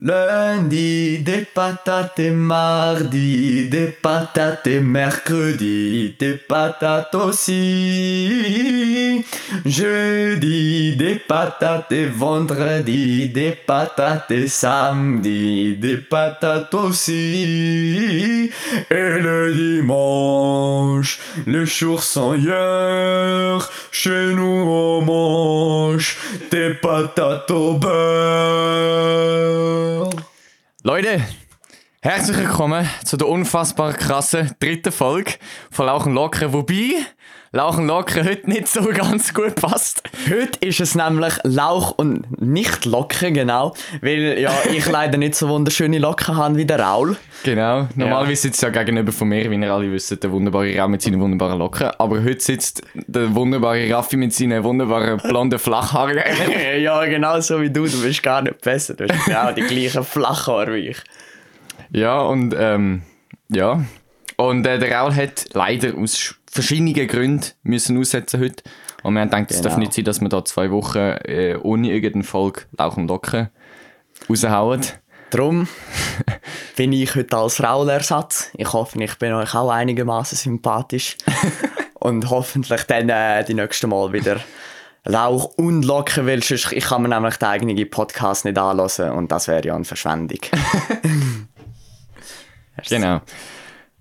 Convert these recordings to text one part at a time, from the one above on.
Lundi, des patates mardi, des patates mercredi, des patates aussi. Jeudi, des patates vendredi, des patates samedi, des patates aussi. Et le dimanche, les jours sont hier, chez nous on mange des patates au beurre. Leute, herzlich willkommen zu der unfassbar krassen dritten Folge von Lauchen Locker. Wobei Lauchen Locker heute nicht so ganz gut passt. Heute ist es nämlich Lauch und nicht Locken, genau. Weil ja, ich leider nicht so wunderschöne Locken habe wie der Raul. Genau, normalerweise sitzt ja gegenüber von mir, wie ihr alle wisst, der wunderbare Raul mit seinen wunderbaren Locken. Aber heute sitzt der wunderbare Raffi mit seinen wunderbaren blonden Flachhaaren. ja, genau so wie du. Du bist gar nicht besser. Du hast genau die gleichen Flachhaare wie ich. Ja, und ähm, ja. Und äh, der Raul hat leider aus verschiedenen Gründen müssen aussetzen heute. Und wir haben gedacht, es Genau. darf nicht sein, dass wir da zwei Wochen äh, ohne irgendeine Folge Lauch und Locken raushauen. Darum bin ich heute als Raul-Ersatz. Ich hoffe, ich bin euch auch einigermaßen sympathisch. und hoffentlich dann äh, die nächste Mal wieder Lauch und Locken, weil sonst, ich kann mir nämlich den eigenen Podcast nicht anhören und das wäre ja eine Verschwendung. Genau.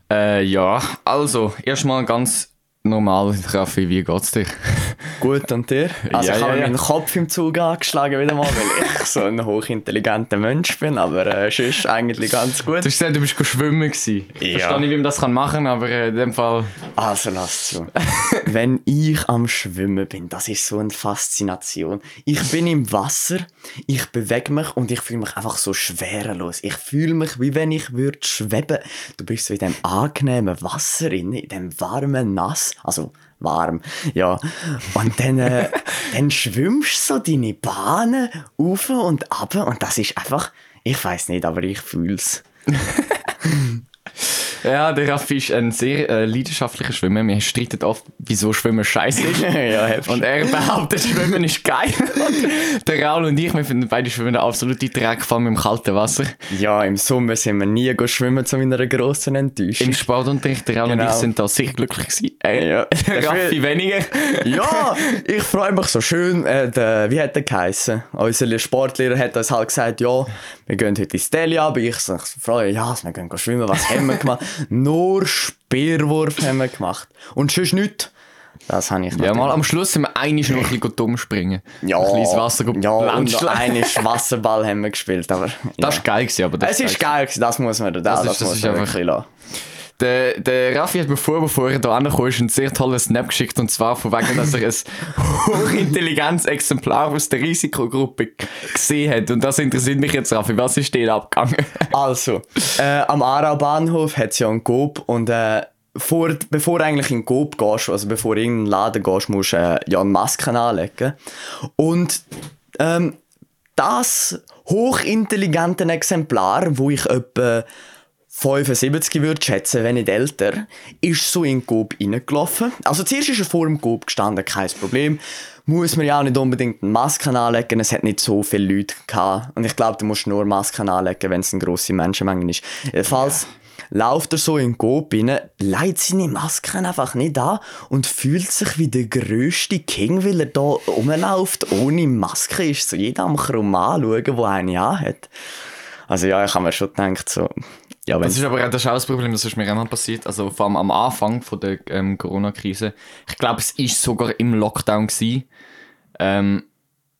Äh, ja, also, erstmal ganz normal, Raffi, wie geht's dir? Gut, und dir? Also Ja, ich habe ja, ja. meinen Kopf im Zug angeschlagen wieder mal, weil ich so ein hochintelligenter Mensch bin, aber äh, sonst eigentlich ganz gut. Du hast gesagt, du bist schwimmen gewesen. Ich Ja. verstehe nicht, wie man das kann machen kann, aber äh, in dem Fall... Also lass zu. Wenn ich am Schwimmen bin, das ist so eine Faszination. Ich bin im Wasser, ich bewege mich und ich fühle mich einfach so schwerelos. Ich fühle mich, wie wenn ich würde schweben. Du bist so in dem angenehmen Wasser drin, in dem warmen Nass, also warm, ja. Und dann, äh, dann schwimmst du so deine Bahnen auf und ab und das ist einfach, ich weiß nicht, aber ich fühl's. Ja, der Raffi ist ein sehr äh, leidenschaftlicher Schwimmer. Wir streiten oft, wieso Schwimmen scheiße ist. ja. Und er behauptet, Schwimmen ist geil. Und der Raul und ich, wir finden beide Schwimmen eine absolute Dreck, vor allem im kalten Wasser. Ja, im Sommer sind wir nie schwimmen zu meiner grossen Enttäuschung. Im Sportunterricht, der Raul und Genau. ich sind da sehr glücklich gewesen. Äh, Ja. der Raffi weniger. ja, ich freue mich so schön. Äh, der, wie hat der geheissen? Unser Sportlehrer hat uns halt gesagt, ja, wir gehen heute ins Deli, aber ich so, freue ja, wir gehen schwimmen. Was haben wir gemacht? Nur Speerwurf haben wir gemacht. Und sonst nichts. Das habe ich Ja, mal am Schluss sind wir eigentlich noch ein bisschen dumm springen. ja, Ein bisschen ins Wasser ja, und noch einmal Wasserball haben wir gespielt, aber... Das ja. war geil, gewesen, aber das Es ist geil, gewesen, das muss man da, das, ist- das, das muss man wirklich lassen. Der, der Raffi hat mir vor, bevor er hier angekommen ist, einen sehr tollen Snap geschickt. Und zwar von wegen, dass er ein hochintelligentes Exemplar aus der Risikogruppe gesehen hat. Und das interessiert mich jetzt, Raffi. Was ist denn abgegangen? Also, äh, am Aarau Bahnhof hat es ja einen Coop und äh, vor, bevor du eigentlich in den Coop gehst, also bevor du in irgendeinen Laden gehst, musst du äh, ja eine Maske anlegen. Und ähm, das hochintelligente Exemplar, wo ich etwa 75 würde schätzen, wenn nicht älter, ist so in den Coop reingelaufen. Also zuerst ist er vor dem Coop gestanden, kein Problem. Muss man ja auch nicht unbedingt eine Maske anlegen, es hat nicht so viele Leute gehabt. Und ich glaube, du musst nur Masken anlegen, wenn es eine grosse Menschenmenge ist. Jedenfalls läuft er so in den Coop rein, legt seine Masken einfach nicht an und fühlt sich wie der grösste King, weil er da rumläuft ohne Maske. Ist so jeder am krumm anschauen, der eine anhat. Also ja, ich habe mir schon gedacht, so... Ja, Das ist aber auch das ist auch das Problem, das ist mir auch passiert. Also vor allem am Anfang von der ähm, Corona-Krise. Ich glaube, es ist sogar im Lockdown gewesen. Ähm,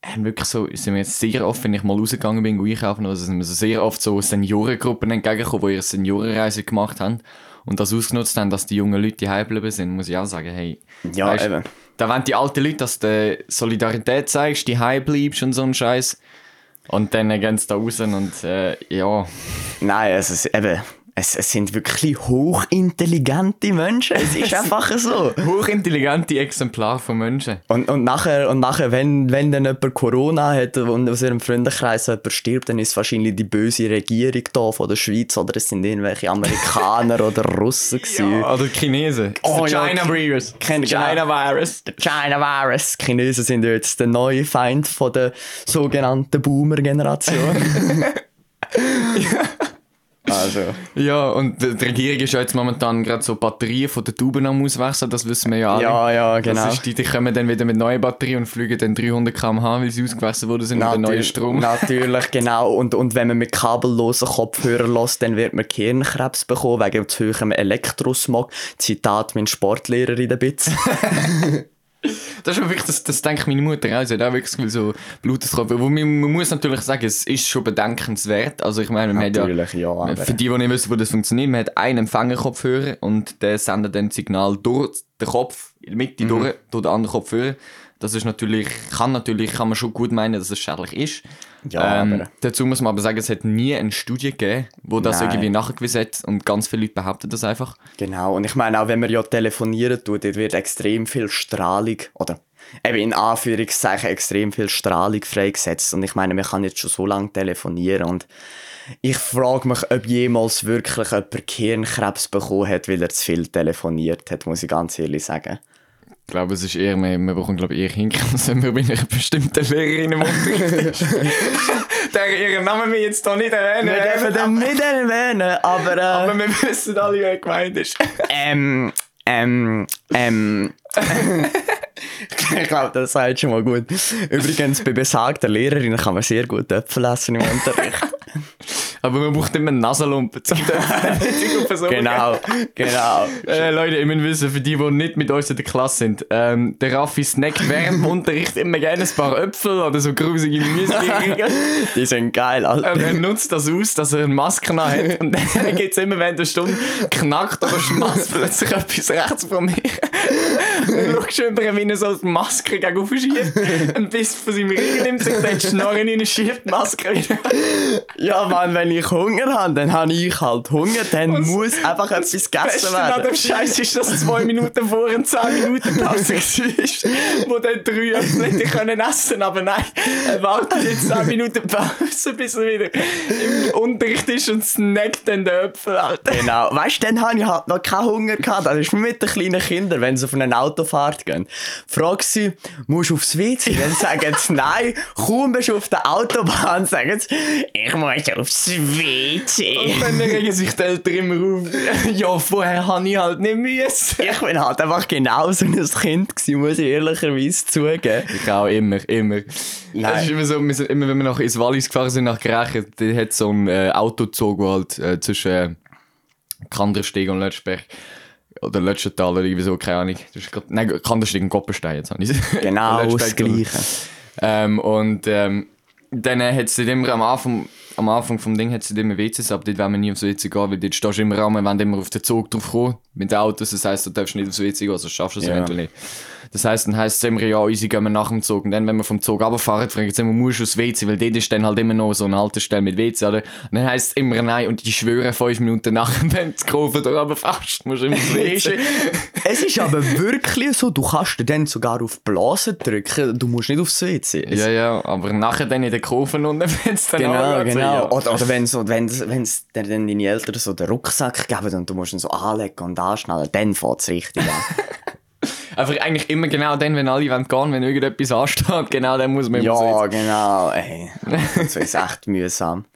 haben wirklich so, sind wir jetzt sehr oft, wenn ich mal rausgegangen bin, einkaufen, also sind wir so sehr oft so Seniorengruppen entgegengekommen, die ihre Seniorenreise gemacht haben und das ausgenutzt haben, dass die jungen Leute die geblieben sind, muss ich auch sagen, hey. Ja, weisst, eben. Da wollen die alten Leute, dass du Solidarität zeigst, die bleibst und so ein Scheiß. Und dann gehen sie da raus und äh, ja. Nein, es, eben, es, es sind wirklich hochintelligente Menschen. Es ist einfach so. Hochintelligente Exemplare von Menschen. Und, und nachher, und nachher wenn, wenn dann jemand Corona hat und aus ihrem Freundeskreis jemand stirbt, dann ist es wahrscheinlich die böse Regierung da von der Schweiz oder es sind irgendwelche Amerikaner oder Russen gewesen. Ja, oder Chinesen. Oh, ja. China Virus. China genau. Virus. Der China Virus. Die Chinesen sind jetzt der neue Feind von der sogenannten Boomer-Generation. Also. Ja, und die Regierung ist ja jetzt momentan gerade so Batterien von den Tuben am auswechseln, das wissen wir ja alle. Ja, ja, genau. Das ist die, die kommen dann wieder mit neuen Batterien und fliegen dann 300 km/h, weil sie ausgewechselt worden sind mit dem neuen Natür- Strom. Natürlich, genau. Und, und wenn man mit kabellosen Kopfhörern lässt, dann wird man Gehirnkrebs bekommen wegen zu hohem Elektrosmog. Zitat mein Sportlehrer in der Bitz. Das ist wirklich, das, das denkt meine Mutter auch. Sie hat auch wirklich so Bluteskopf. Wo man, man muss natürlich sagen, es ist schon bedenkenswert. Also ich meine, man hat ja, Natürlich, ja. für die, die nicht wissen, wo das funktioniert, man hat einen Empfängerkopfhörer und der sendet dann das Signal durch den Kopf, in der Mitte Mhm. durch, durch den anderen Kopfhörer. Das ist natürlich, kann natürlich, kann man schon gut meinen, dass es schädlich ist. Ja, ähm, dazu muss man aber sagen, es hat nie eine Studie gegeben, wo das Nein. irgendwie nachgewiesen hat und ganz viele Leute behaupten das einfach. Genau, und ich meine, auch wenn man ja telefonieren tut, dort wird extrem viel Strahlung, oder eben in Anführungszeichen extrem viel Strahlung freigesetzt. Und ich meine, man kann jetzt schon so lange telefonieren und ich frage mich, ob jemals wirklich jemand Gehirnkrebs bekommen hat, weil er zu viel telefoniert hat, muss ich ganz ehrlich sagen. Ich glaube, es ist eher, wir, wir bekommen glaube ich eher hinkommen, als wenn wir bei einer bestimmten Lehrerin im Unterricht. Der ihren Namen wir jetzt hier nicht erwähnen. Wir dürfen den nicht erwähnen, aber, äh, aber wir wissen alle, wer gemeint ist. ähm, ähm, ähm. ich glaube, das sagt schon mal gut. Übrigens, bei besagter Lehrerin kann man sehr gut Äpfel essen im Unterricht. Aber man braucht immer einen Nasenlumpen zum Dörfen. genau, genau. Äh, Leute, ihr müsst wissen, für die, die nicht mit uns in der Klasse sind, ähm, der Raffi snackt während dem Unterricht immer gerne ein paar Äpfel oder so grusige Müsli. Die sind geil, Alter. Ähm, er nutzt das aus, dass er eine Maske hat. Und dann geht es immer während der Stunde, knackt oder schmatzt plötzlich etwas rechts von mir. Dann schaust du wie er so die Maske gegen schiebt. Ein bisschen von seinem Rücken nimmt sich dann die Schnorren rein und schiebt die Maske wieder. Ja, Mann, wenn ich Hunger habe, dann habe ich halt Hunger, dann muss einfach etwas gegessen an werden. dem Scheiß ist, dass zwei Minuten vor und 10 Minuten Pause war, wo dann drei hätte können essen aber nein, er wartet jetzt 10 Minuten Pause, bis er wieder im Unterricht ist und snackt dann den Äpfel, Alter. Genau. Weißt du, dann habe ich halt noch keinen Hunger gehabt. Das ist mit den kleinen Kindern, wenn sie auf eine Autofahrt gehen. Frag sie, musst du aufs WC? Dann sagen sie nein. Kaum bist du auf der Autobahn, sagen sie, ich muss aufs WC. Und dann regen sich die Eltern immer auf. Ja, vorher habe ich halt nicht müssen. Ich bin halt einfach genau so ein Kind gewesen, muss ich ehrlicherweise zugeben. Ich auch, immer, immer. Nein. Es ist immer so, wir immer wenn wir nach ins Wallis gefahren sind, nach Grächen, da hat so ein äh, Autozug, der halt äh, zwischen äh, Kandersteg und Lötschberg oder Lötschental oder irgendwie so, keine Ahnung. Das ist grad, nein, Kandersteg und Koppenstein jetzt Genau das. Gleiche. Ähm, und ähm, dann hat es immer am Anfang, am Anfang vom Ding hat es immer WCs, aber dort wollen wir nie aufs WC gehen, weil dort stehst du immer an, wir wollen immer auf den Zug drauf kommen, mit den Autos, das heisst, du darfst nicht aufs WC gehen, also schaffst du es Ja. eventuell nicht. Das heisst, dann heisst es immer, ja, unsere gehen wir nach dem Zug. Und dann, wenn wir vom Zug runterfahren, fragen sie immer, musst du aufs WC, weil dort ist dann halt immer noch so eine Haltestelle mit WC, oder? Und dann heisst es immer nein, und ich schwöre, fünf Minuten nachher, wenn du Kurve da runterfährst, musst du immer aufs WC. Es ist aber wirklich so, du kannst dir dann sogar auf Blasen drücken, du musst nicht aufs WC. Es- ja, ja, aber nachher dann in den Kurven unten, wenn es dann Genau, so, genau. ja. Oder, oder wenn so, wenn's, wenn's dann deine Eltern so den Rucksack geben und du musst ihn so anlegen und anschnallen, dann fängt es richtig an. Einfach eigentlich immer genau dann, wenn alle wollen gehen, wenn irgendetwas ansteht, genau dann muss man immer ja, genau. Ey, das ist echt mühsam.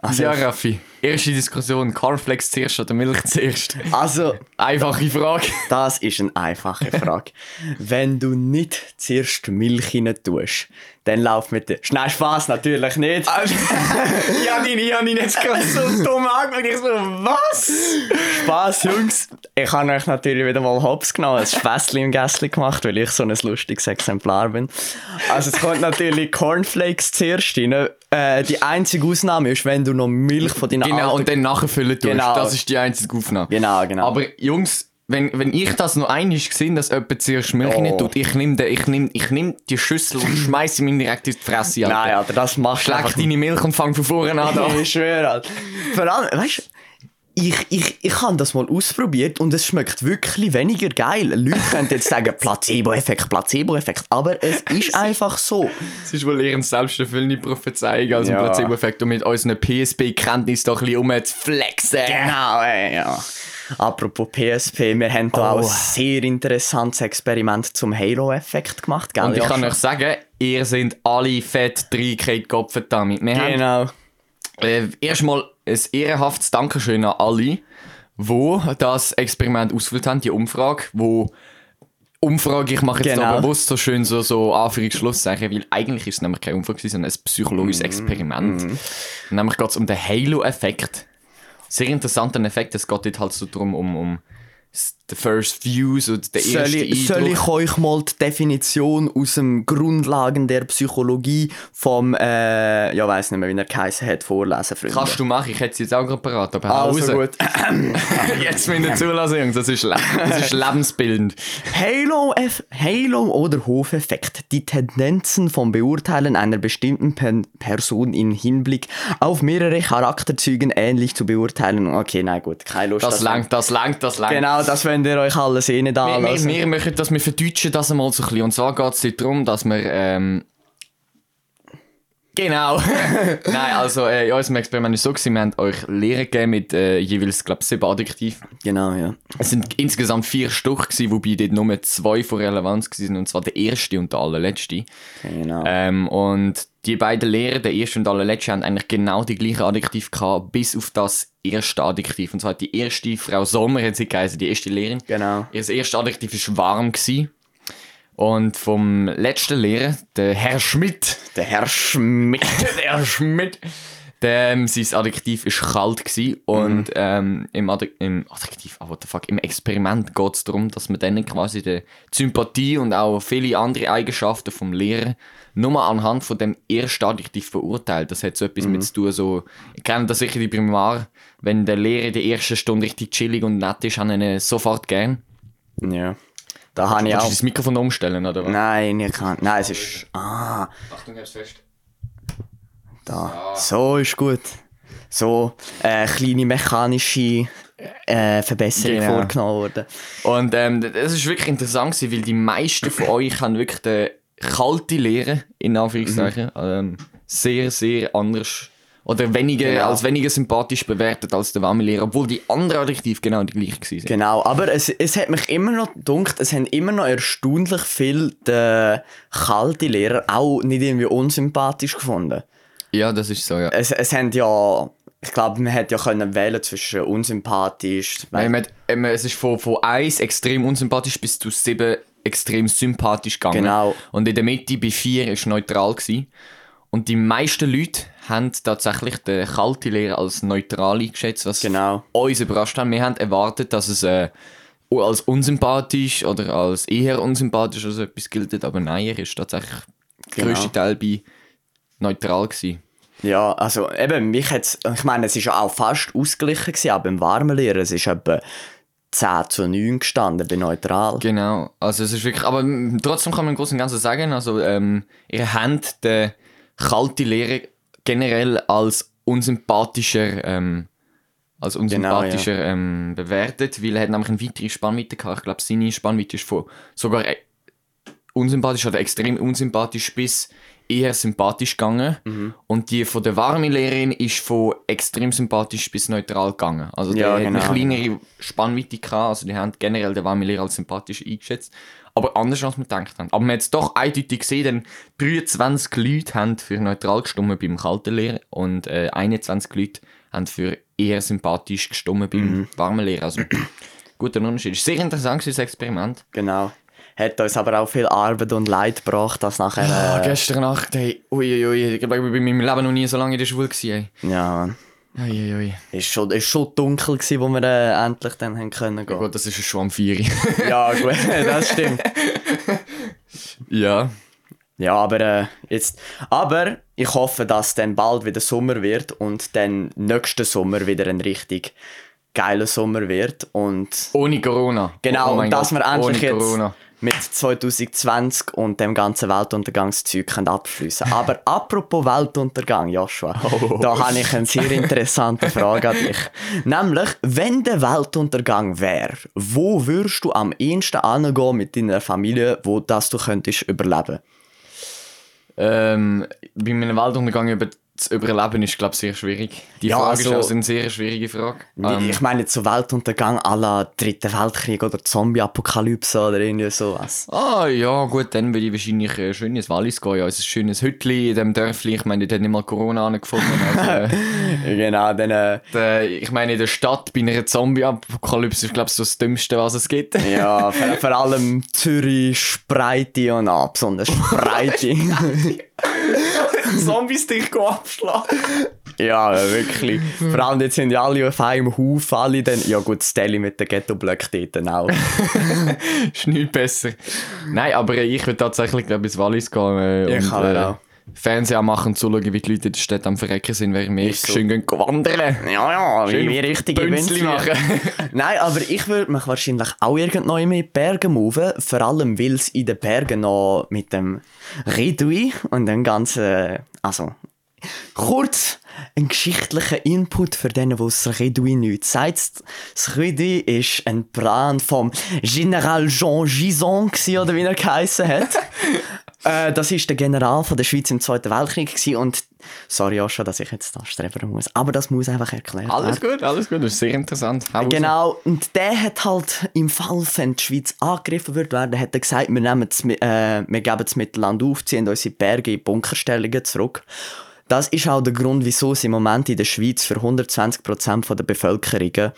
Also, Ja, Raffi. Erste Diskussion, Cornflakes zuerst oder Milch zuerst? also, Einfache Frage. das ist eine einfache Frage. Wenn du nicht zuerst Milch rein tust, dann lauf mit der... Schnell Spaß natürlich nicht. ja, die, ich habe ihn jetzt gerade so dumm angeschaut. Ich so, was? Spaß, Jungs. Ich habe euch natürlich wieder mal Hops genommen, ein Späßchen im Gässli gemacht, weil ich so ein lustiges Exemplar bin. Also es kommt natürlich Cornflakes zuerst rein. Äh, die einzige Ausnahme ist, wenn du noch Milch von deinen Genau, alten- und dann nachfüllen tust. Genau. Das ist die einzige Aufnahme. Genau, genau. Aber Jungs, wenn, wenn ich das noch einmal gesehen dass jemand zuerst Milch Oh. tut, ich nehme ich nehm, ich nehm die Schüssel und schmeiße ihn direkt in die Fresse. Alter. Nein, Alter, das machst du einfach deine Milch und fang von vorne an. Ich schwöre, Alter. Vor allem, weißt ich, ich, ich habe das mal ausprobiert und es schmeckt wirklich weniger geil. Leute können jetzt sagen, Placebo-Effekt, Placebo-Effekt, aber es ist einfach so. Das ist wohl eher eine selbsterfüllende Prophezeiung als ein Ja. Placebo-Effekt, um mit unseren PSP-Kenntnis doch ein bisschen rumzuflexen. Genau, ey, ja. Apropos PSP, wir haben da auch Oh. ein sehr interessantes Experiment zum Halo-Effekt gemacht, gell? Und ich kann euch sagen, ihr seid alle fett reingekriegt, Gott verdammt. Wir haben Genau. Äh, erstmal ein ehrenhaftes Dankeschön an alle, die das Experiment ausgefüllt haben, die Umfrage, wo Umfrage, ich mache jetzt Genau. da bewusst so schön so, so Anführungsschlusszeichen, weil eigentlich ist es nämlich keine Umfrage, sondern ein psychologisches Experiment. Nämlich geht es um den Halo-Effekt. Sehr interessanter Effekt, es geht dort halt so darum, um, um the first views und der Soll erste ich, soll ich euch mal die Definition aus dem Grundlagen der Psychologie vom, äh, ja, weiß nicht mehr, wie er geheißen hat, vorlesen, Freunde? Kannst du machen, ich hätte es jetzt auch gerade parat, aber Also raus. gut. Jetzt müsst ihr zulassen, Jungs, das ist, das ist lebensbildend. Halo, Eff- Halo oder Hofeffekt. Die Tendenzen vom Beurteilen einer bestimmten Pen Person in Hinblick auf mehrere Charakterzügen ähnlich zu beurteilen. Okay, nein, gut, keine Lust. Das langt, das langt, das langt. Genau, das wollt ihr euch alles eh nicht Wir, wir, anlassen. wir möchten das, wir verdeutschen das einmal so ein bisschen. Und zwar geht es darum, dass wir. Ähm, genau. Nein, also äh, in unserem Experiment ist so, gewesen, wir haben euch Lehren gegeben mit äh, jeweils, glaube ich, sieben Adjektiv. Genau, ja. Es sind insgesamt vier Stück, gewesen, wobei dort nur zwei von Relevanz waren, und zwar der erste und der allerletzte. Genau. Ähm, und die beiden Lehren, der erste und der allerletzte, haben eigentlich genau die gleichen Adjektiv gehabt, bis auf das erste Adjektiv. Und zwar hat die erste Frau Sommer, hat sie geheißen, die erste Lehrerin. Genau. Ihr erstes Adjektiv war warm. Gewesen. Und vom letzten Lehrer, der Herr Schmidt, Der Herr Schmidt. der Herr Schmidt, der, ähm, sein Adjektiv war kalt gewesen. und ähm, im, Adjek im Adjektiv, ah, what the fuck, im Experiment geht es darum, dass man dann quasi die Sympathie und auch viele andere Eigenschaften vom Lehrer nur anhand von dem ersten Adjektiv beurteilt. Das hat so etwas mit zu tun, so, ich kenne das sicher die Primar, wenn der Lehrer die erste Stunde richtig chillig und nett ist, haben ihn sofort gern. Ja. Da habe ich Kannst auch. du das Mikrofon umstellen, oder was? Nein, ich kann. Nein, es ist. Ah, Achtung, hab's fest. Da. So ist gut. So, äh, kleine mechanische äh, Verbesserung Genau. vorgenommen worden. Und ähm, das ist wirklich interessant, gewesen, weil die meisten von euch haben wirklich die kalte Lehre, in Anführungszeichen, ähm, sehr, sehr anders oder weniger, Genau. als weniger sympathisch bewertet als der warme Lehrer, obwohl die anderen Adjektive genau die gleichen waren. Genau, aber es, es hat mich immer noch gedacht, es haben immer noch erstaunlich viel die kalte Lehrer auch nicht irgendwie unsympathisch gefunden. Ja, das ist so, ja. Es, es haben ja, ich glaube, man hätte ja können wählen zwischen unsympathisch. Nein, man, hat- ähm, es ist von, von 1 extrem unsympathisch bis zu 7 extrem sympathisch gegangen. Genau. Und in der Mitte bei 4 war neutral. Gewesen. Und die meisten Leute haben tatsächlich den kalten Lehrer als neutral eingeschätzt, was Genau. uns überrascht hat. Wir haben erwartet, dass es äh, als unsympathisch oder als eher unsympathisch oder so etwas gilt, aber nein, er ist tatsächlich der Genau. grösste Teil bei neutral gewesen. Ja, also eben, mich hat's, ich meine, es ist ja auch fast ausgeglichen gewesen, aber im warmen Lehrer, es ist etwa 10 zu 9 gestanden bei neutral. Genau, also es ist wirklich, aber trotzdem kann man im Großen und Ganzen sagen, also ähm, ihr habt den kalten Lehrer generell als unsympathischer, ähm, als unsympathischer ähm, bewertet, weil er hat nämlich eine weitere Spannweite gehabt. Ich glaube, seine Spannweite ist von sogar äh, unsympathisch oder extrem unsympathisch bis eher sympathisch gegangen. Mhm. Und die von der warmen Lehrerin ist von extrem sympathisch bis neutral gegangen. Also Ja, der genau. hat eine kleinere Spannweite gehabt, also die haben generell den warmen Lehrer als sympathisch eingeschätzt. Aber anders als wir gedacht haben. Aber man hat es doch eindeutig gesehen, denn 23 Leute haben für neutral gestimmt beim kalten Lehrer und äh, 21 Leute haben für eher sympathisch gestimmt beim Mhm. warmen Lehrer. Also guter Unterschied. Sehr interessant das Experiment. Genau. Hat uns aber auch viel Arbeit und Leid gebracht, dass nachher. Ah, Äh, gestern Nacht, hey, ui, ui, ui, ich glaube, ich bin in meinem Leben noch nie so lange in der Schule gewesen, ja, ey. Ui, ui, ui. ist schon, ist schon dunkel gewesen, wo wir äh, endlich dann haben können Ja, gehen. gut, das ist schon am 4. Ja, gut, das stimmt. ja. Ja, aber äh, jetzt. Aber ich hoffe, dass dann bald wieder Sommer wird und dann nächsten Sommer wieder ein richtig geiler Sommer wird. Und Ohne Corona. genau, Oh mein und dass Gott, wir endlich ohne jetzt Corona. Mit 2020 und dem ganzen Weltuntergangszeug können abschliessen Aber apropos Weltuntergang, Joshua, da habe ich eine sehr interessante Frage an dich. Nämlich, wenn der Weltuntergang wäre, wo würdest du am ehesten hingehen mit deiner Familie, wo das du könntest überleben? Ähm, bei meinem Weltuntergang über zu überleben ist, glaube ich, sehr schwierig. Die Ja, Frage also- ist also eine sehr schwierige Frage. Ähm, ich meine, zu Weltuntergang la Dritten Weltkrieg oder Zombie-Apokalypse oder irgendwie sowas. Ah, ja, gut, dann würde ich wahrscheinlich äh, schön ins Wallis gehen. Ja, ein schönes Hütli in dem Dörfli. Ich meine, dort hat nicht mal Corona angefunden. Also, äh, Genau, dann, äh, der, ich meine, in der Stadt bei einer Zombie-Apokalypse ist, glaube ich, so das Dümmste, was es gibt. ja, vor, vor allem Zürich, Spreite und ab, besonders Spreite. Zombies dich abschlagen. ja, wirklich. Vor allem jetzt sind ja alle auf einem Haufen, alle dann, ja gut, Steli mit den Ghetto-Blöcken dort auch. ist nicht besser. Nein, aber ich würde tatsächlich, glaube ich, ins Wallis gehen. Äh, Ich und, kann äh, auch. Fernsehen machen, zuschauen, wie die Leute in der Stadt am Verrecken sind, während wir so. schön gehen wandern. Ja, ja, Schön wie richtige Bünzli machen. Nein, aber ich würde mich wahrscheinlich auch irgendwann in die Berge moven, vor allem weil es in den Bergen noch mit dem Redui und dem ganzen, also kurz ein geschichtlicher Input für denen, die das Redui nicht sagt. Das Redui ist ein Plan vom General Jean Gison oder wie er geheißen hat. Äh, das ist der General von der Schweiz im Zweiten Weltkrieg gewesen und sorry schon, dass ich jetzt da strebern muss, aber das muss einfach erklärt werden. Alles gut, alles gut, das ist sehr interessant. Hau raus. Genau, und der hat halt im Fall, wenn die Schweiz angegriffen wird werden, hat er gesagt, wir, nehmen das, äh, wir geben das Mittelland auf, ziehen unsere Berge in Bunkerstellungen zurück. Das ist auch der Grund, wieso es im Moment in der Schweiz für 120% von der Bevölkerung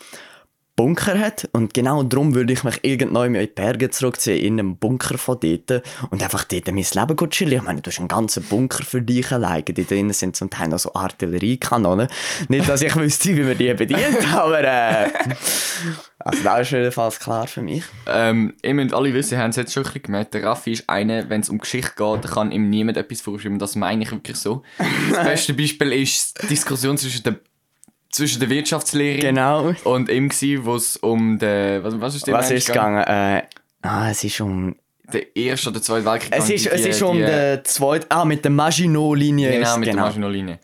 Bunker hat. Und genau darum würde ich mich irgendwann in die Berge zurückziehen, in einem Bunker von dort und einfach dort mein Leben gut chillen. Ich meine, du hast einen ganzen Bunker für dich alleine. Da drinnen sind zum Teil noch so Artilleriekanonen. Nicht, dass ich wüsste, wie man die bedient, aber äh, also das ist jedenfalls klar für mich. Ähm, ihr müsst alle wissen, habt es jetzt schon ein bisschen gemerkt, der Raffi ist einer, wenn es um Geschichte geht, kann ihm niemand etwas vorschreiben. Das meine ich wirklich so. Das beste Beispiel ist die Diskussion zwischen der, zwischen der Wirtschaftslehrerin Genau. und ihm, gewesen, wo es um den. Was, was ist der Was ist gegangen? Äh, ah, es ist um... Der erste oder zweite Weltkrieg. Es ist, die- es ist um die- den zweiten... Ah, mit der Maginot-Linie. Genau, mit der Maschinenlinie.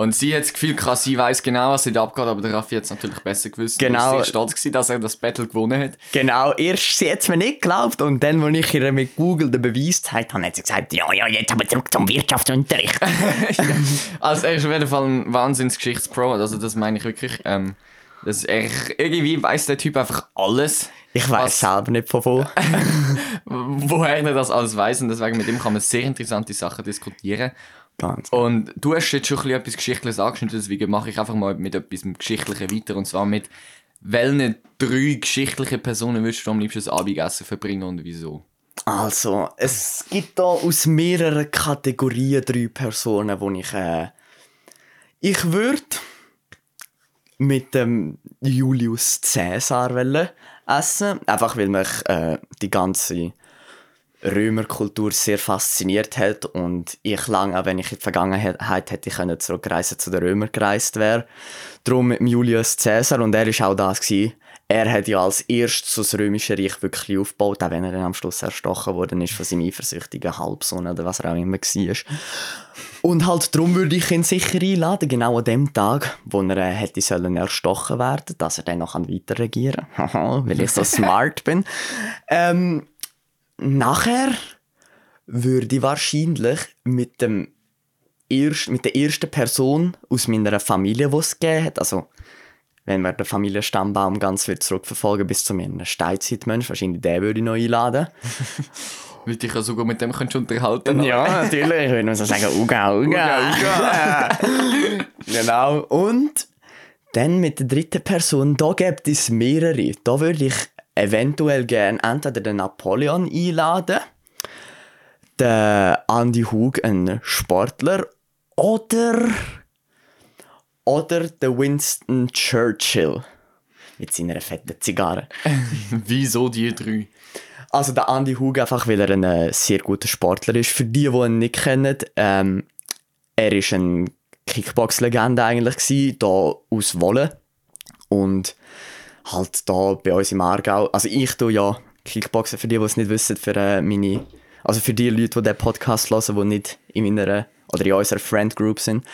Und sie hat das Gefühl, gehabt, sie weiß genau, was sie da abgeht, aber der Raffi hat es natürlich besser gewusst. Genau. Er war stolz, gewesen, dass er das Battle gewonnen hat. Genau, erst sie hat es mir nicht geglaubt und dann, als ich ihr mit Google den Beweis gezeigt habe, hat sie gesagt, ja, ja, jetzt aber zurück zum Wirtschaftsunterricht. Also er ist auf jeden Fall ein Wahnsinns-Geschichtspro, also das meine ich wirklich. Ähm, das er, irgendwie weiß der Typ einfach alles, Ich weiß selber nicht von wo. woher er das alles weiß und deswegen mit ihm kann man sehr interessante Sachen diskutieren. Ganz. Und du hast jetzt schon ein bisschen etwas Geschichtliches angeschnitten, deswegen mache ich einfach mal mit etwas Geschichtlichen weiter und zwar mit welchen drei geschichtlichen Personen würdest du am liebsten das Abendessen verbringen und wieso? Also, es gibt da aus mehreren Kategorien drei Personen, wo ich äh, ich würde mit dem Julius Caesar essen, einfach weil mich äh, die ganze Römerkultur sehr fasziniert hat und ich lange, auch wenn ich in die Vergangenheit hätte können zurückreisen zu den Römern gereist wäre. Darum mit Julius Caesar und er ist auch das gewesen. Er hat ja als erstes das römische Reich wirklich aufgebaut, auch wenn er dann am Schluss erstochen worden ist von seinem eifersüchtigen Halbsohn oder was er auch immer war. Und halt darum würde ich ihn sicher einladen, genau an dem Tag, wo er äh, hätte sollen erstochen werden, dass er dann noch weiter regieren kann, weil ich so smart bin. Ähm, nachher würde ich wahrscheinlich mit dem erst, mit der ersten Person aus meiner Familie, die es gegeben hat, also wenn wir den Familienstammbaum ganz wieder zurückverfolgen bis zu meinem Steinzeitmensch, wahrscheinlich den würde ich noch einladen. Weil ich ja sogar mit dem könntest unterhalten. Ja, natürlich. Ich würde nur so sagen, Uga, Uga. genau. Und dann mit der dritten Person, da gibt es mehrere. Da würde ich eventuell gerne entweder den Napoleon einladen, den Andy Hug, einen Sportler, oder, oder den Winston Churchill mit seiner fetten Zigarre. Wieso die drei? Also der Andy Hug einfach, weil er ein äh, sehr guter Sportler ist. Für die, die ihn nicht kennen, ähm, er ist ein Kickbox-Legende eigentlich gsi, da aus Wolle und halt da bei uns im Aargau. Also ich tue ja Kickboxen für die, die es nicht wissen, für äh, meine, also für die Leute, die den Podcast hören, die nicht in meiner oder in unserer Friend Group sind.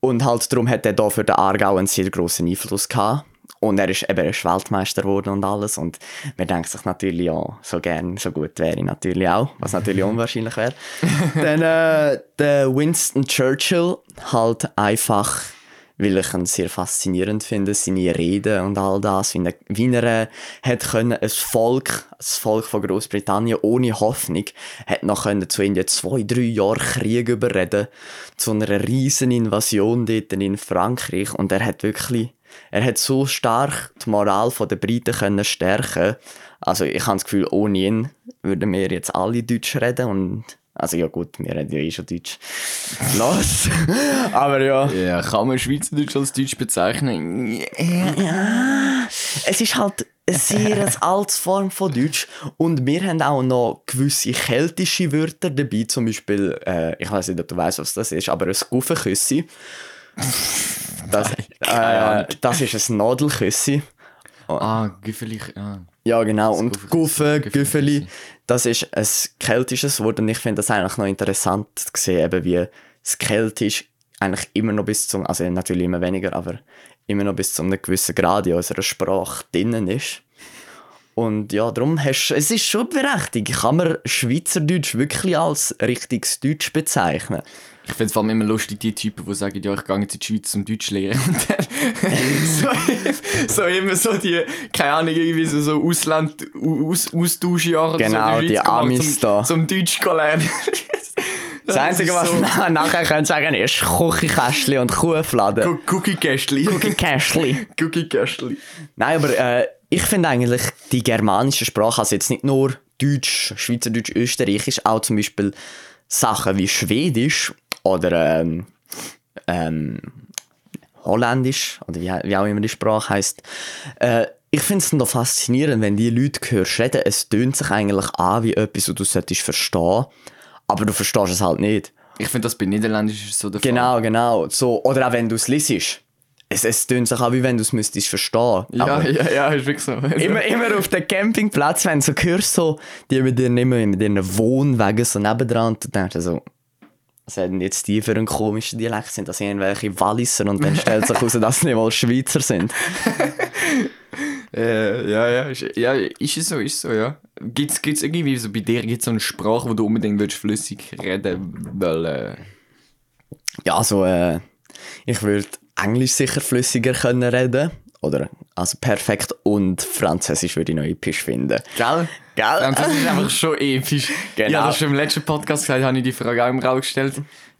Und halt darum hat er da für den Aargau einen sehr grossen Einfluss gehabt. Und er ist eben er ist Weltmeister geworden und alles. Und man denkt sich natürlich, ja, so gern, so gut wäre ich natürlich auch, was natürlich unwahrscheinlich wäre. Dann äh, der Winston Churchill halt einfach, weil ich ihn sehr faszinierend finde, seine Reden und all das, wie er, wie er äh, hat können, ein Volk, das Volk von Großbritannien ohne Hoffnung, hat noch können zu irgendwie zwei, drei Jahren Krieg überreden, zu einer riesen Invasion dort in Frankreich. Und er hat wirklich er hat so stark die Moral der Briten können stärken. Also ich habe das Gefühl, ohne ihn würden wir jetzt alle Deutsch reden und also ja gut, wir reden ja eh schon Deutsch. Los! Aber ja. Ja, kann man Schweizerdeutsch als Deutsch bezeichnen? Ja. Es ist halt eine sehr alte Form von Deutsch und wir haben auch noch gewisse keltische Wörter dabei, zum Beispiel, äh, ich weiß nicht, ob du weißt, was das ist, aber ein Guffenküssi. Das, äh, das ist ein Nadelküssi. Ah, Güffeli. Ah. Ja, genau. Und Guffe. Güffeli, das ist ein keltisches Wort und ich finde das eigentlich noch interessant zu sehen, eben wie das Keltisch eigentlich immer noch bis zum, also natürlich immer weniger, aber immer noch bis zu einem gewissen Grad in unserer Sprache drinnen ist. Und ja, darum hast es ist schon berechtigt. Kann man Schweizerdeutsch wirklich als richtiges Deutsch bezeichnen? Ich finde es vor allem immer lustig, die Typen, die sagen, ja, ich gehe jetzt in die Schweiz zum Deutsch lernen. Und dann so, so immer so die, keine Ahnung, irgendwie so, so Ausland, Aus, Austauschjahre Genau, so die Amis zum, da. Zum Deutsch lernen. Das Einzige, was so, man nachher können sagen ist Küchenkästchen und Kuhfladen. Cookie-Kästchen. Küchenkästchen. Cookie-Kästchen. Nein, aber äh, ich finde eigentlich die germanische Sprache, also jetzt nicht nur Deutsch, Schweizerdeutsch, Österreichisch, auch zum Beispiel Sachen wie Schwedisch oder ähm, ähm, Holländisch oder wie, wie auch immer die Sprache heißt. Äh, ich finde es noch faszinierend, wenn die Leute hörst reden, es tönt sich eigentlich an wie etwas, was du solltest verstehen, aber du verstehst es halt nicht. Ich finde, das bei Niederländisch ist so der Fall. Genau, genau. So, oder auch wenn du es liest. Es, es tönt sich an, wie wenn du es müsstest verstehen. Ja, Aber- ja, ja, ist wirklich so. Immer, immer auf dem Campingplatz, wenn du so hörst, so, die mit ihren, immer mit ihren Wohnwagen so nebendran, und du denkst dir so, was haben jetzt die für einen komischen Dialekt? Sind das irgendwelche Walliser? Und dann stellt sich heraus, dass sie nicht mal Schweizer sind. Äh, ja, ja, ist, ja, ist es so, ist es so, ja. Gibt's, gibt's irgendwie so bei dir gibt's so eine Sprache, wo du unbedingt willst, flüssig reden weil äh, Ja, also, äh, ich würde Englisch sicher flüssiger können reden. Oder, also perfekt. Und Französisch würde ich noch episch finden. Gell? Gell? Französisch ist einfach schon episch. Genau. Ja, das schon im letzten Podcast gesagt, habe ich die Frage auch im Raum gestellt.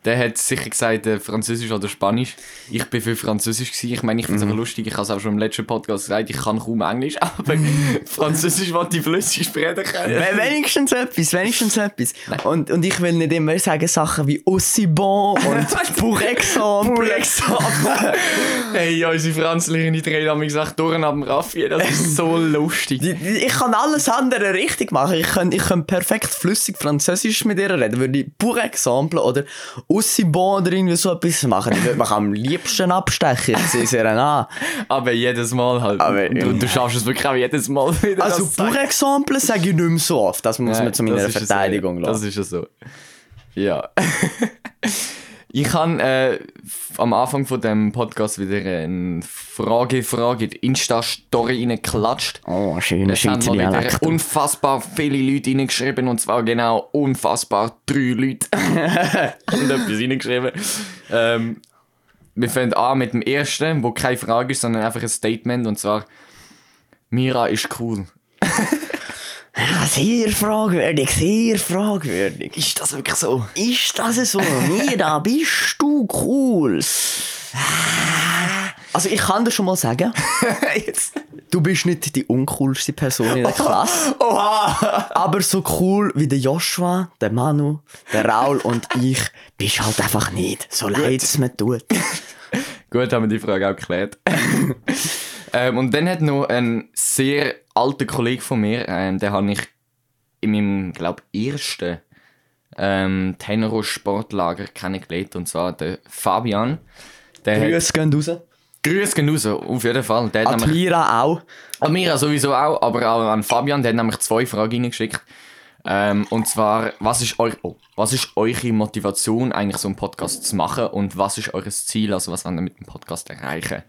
Der hat sicher gesagt, äh, Französisch oder Spanisch. Ich bin für Französisch gewesen. Ich meine, ich finde es Mhm. einfach lustig. Ich habe es auch schon im letzten Podcast gesagt, ich kann kaum Englisch, aber Französisch wollte ich flüssig reden können. We- Wenigstens etwas, wenigstens etwas. Und, und ich will nicht immer sagen Sachen wie aussi bon und pour exemple. Hey, ja, unsere Franzlehrerin dreht haben gesagt, durch dem Raffi. Das ist so lustig. Die- die- Ich kann alles andere richtig machen. Ich kann, ich kann perfekt flüssig Französisch mit ihr reden. Würde ich pour exemple oder aussi bon oder irgendwie so etwas machen. Ich würde mich am liebsten abstechen. Ihr an. Aber jedes Mal halt. Aber- du, du schaffst es wirklich auch jedes Mal wieder. Also exemple sage ich nicht mehr so oft. Das muss Nein, man zu meiner Verteidigung so. Das lassen. ist ja so. Ja. ich habe äh, am Anfang von dem Podcast wieder eine Frage, Frage in die Insta-Story reingeklatscht. Oh, haben Schweizer Dialekt. unfassbar viele Leute reingeschrieben und zwar genau unfassbar drei Leute. und etwas reingeschrieben. Ähm, wir fangen an mit dem ersten, wo keine Frage ist, sondern einfach ein Statement und zwar Mira ist cool. Ja, sehr fragwürdig, sehr fragwürdig. Ist das wirklich so? Ist das so? Mira, bist du cool? Also ich kann dir schon mal sagen, du bist nicht die uncoolste Person in der Klasse. Oha! Aber so cool wie der Joshua, der Manu, der Raul und ich bist halt einfach nicht. So leid es mir tut. Gut, haben wir die Frage auch geklärt. ähm, und dann hat noch ein sehr alter Kollege von mir, ähm, den habe ich in meinem, glaube ersten ähm, Tenero-Sportlager kennengelernt, und zwar der Fabian. Der hat, Grüße gehen raus. Grüße gehen raus, auf jeden Fall. Der hat An Mira auch. an Mira sowieso auch, aber auch an Fabian, der hat nämlich zwei Fragen reingeschickt. Ähm, und zwar, was ist, eu oh, was ist eure Motivation, eigentlich so einen Podcast zu machen und was ist eures Ziel, also was wollt ihr mit dem Podcast erreichen?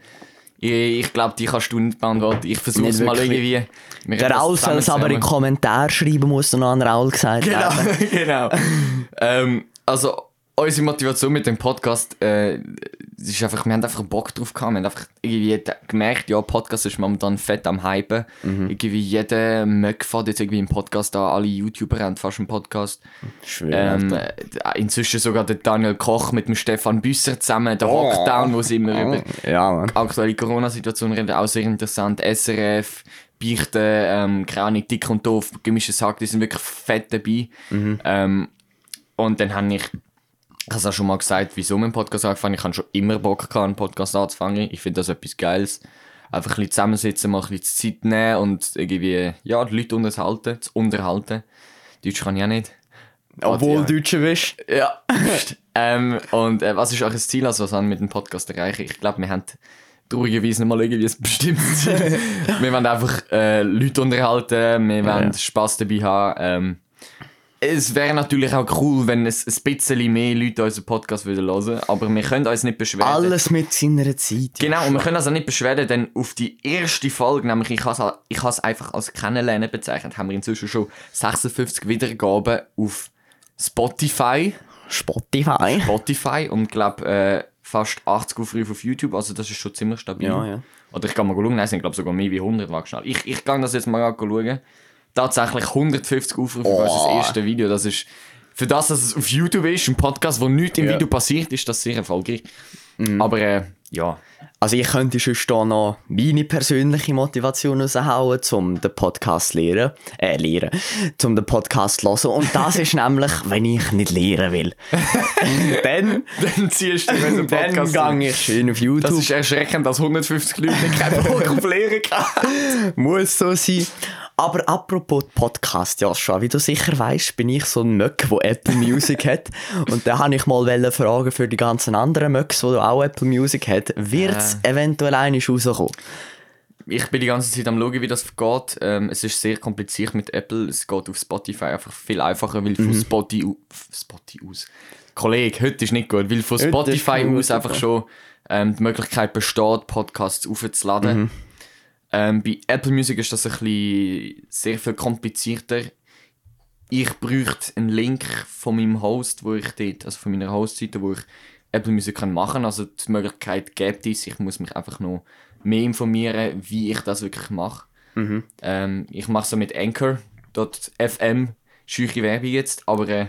Ich, ich glaube, die kannst du nicht beantworten. Ich versuche es mal irgendwie. Der Raul soll es aber in den. Kommentaren schreiben, muss noch an Raul gesagt Genau, werden. genau. ähm, also, unsere Motivation mit dem Podcast, äh, es ist einfach, wir haben einfach Bock drauf gehabt. Wir haben einfach irgendwie da- gemerkt, ja, Podcast ist momentan fett am Hypen. Irgendwie jeder Möck fährt jetzt irgendwie einen Podcast an. Alle YouTuber haben fast einen Podcast. Schwör, Ähm, äh, inzwischen sogar der Daniel Koch mit dem Stefan Büsser zusammen, der Oh. Lockdown, wo sie immer über ja, aktuelle Corona-Situation reden, auch sehr interessant. SRF, Beichten, ähm, keine Ahnung, Dick und Doof, Gemischtes Hack, die sind wirklich fett dabei. Ähm, und dann habe ich, ich habe es auch schon mal gesagt, wieso mein Podcast angefangen Ich habe schon immer Bock gehabt, einen Podcast anzufangen. Ich finde das etwas Geiles. Einfach ein bisschen zusammensitzen, mal ein bisschen Zeit nehmen und irgendwie, ja, die Leute unterhalten, zu unterhalten. Deutsch kann ich auch nicht. Obwohl ja. du Deutscher bist. Ja. ähm, und äh, was ist euer Ziel, also was haben wir mit dem Podcast erreichen? Ich glaube, wir haben traurigerweise nicht mal irgendwie ein bestimmtes Ziel. wir wollen einfach äh, Leute unterhalten, wir wollen Spass dabei haben. Ähm, es wäre natürlich auch cool, wenn es ein bisschen mehr Leute unseren Podcast würden hören, aber wir können uns nicht beschweren. Alles mit seiner Zeit. Genau, und wir können uns auch nicht beschweren, denn auf die erste Folge, nämlich ich habe es, ich habe es einfach als Kennenlernen bezeichnet, haben wir inzwischen schon 56 Wiedergaben auf Spotify. Spotify. Spotify und glaube äh, fast 80 Aufrufe auf YouTube, also das ist schon ziemlich stabil. Ja, ja. Oder ich kann mal schauen, nein, es sind glaube sogar mehr wie 100, warte schnell. Ich, ich kann das jetzt mal schauen. Tatsächlich 150 Aufrufe Oh. für das erste Video, das ist für das, dass es auf YouTube ist, ein Podcast, wo nichts im Ja. Video passiert, ist das sehr erfolgreich. Aber äh, ja, Also ich könnte sonst da noch meine persönliche Motivation raushauen, um den Podcast zu lernen, äh, lernen, um den Podcast zu hören. Und das ist nämlich, wenn ich nicht lernen will. dann, dann ziehst du dann Podcast. gehe ich schön auf das YouTube. ist erschreckend, dass 150 Leute keinen Bock auf Lehren haben. Muss so sein. Aber apropos Podcast, Joshua, wie du sicher weißt, bin ich so ein Möck, der Apple Music hat. Und da habe ich mal fragen für die ganzen anderen Möcks, die auch Apple Music hat, wird es eventuell einiges rauskommen? Ich bin die ganze Zeit am schauen, wie das geht. Ähm, es ist sehr kompliziert mit Apple. Es geht auf Spotify einfach viel einfacher, weil von Spotify, Spotify aus. Kollege, heute ist nicht gut, weil von Heute Spotify aus einfach schon ähm, die Möglichkeit besteht, Podcasts aufzuladen. Ähm, bei Apple Music ist das ein bisschen sehr viel komplizierter. Ich bräuchte einen Link von meinem Host, wo ich dort, also von meiner Hostseite, wo ich Apple Music kann machen kann. Also die Möglichkeit gibt es. Ich muss mich einfach noch mehr informieren, wie ich das wirklich mache. Ähm, ich mache so mit Anchor.fm, scheuche Werbung jetzt, aber äh,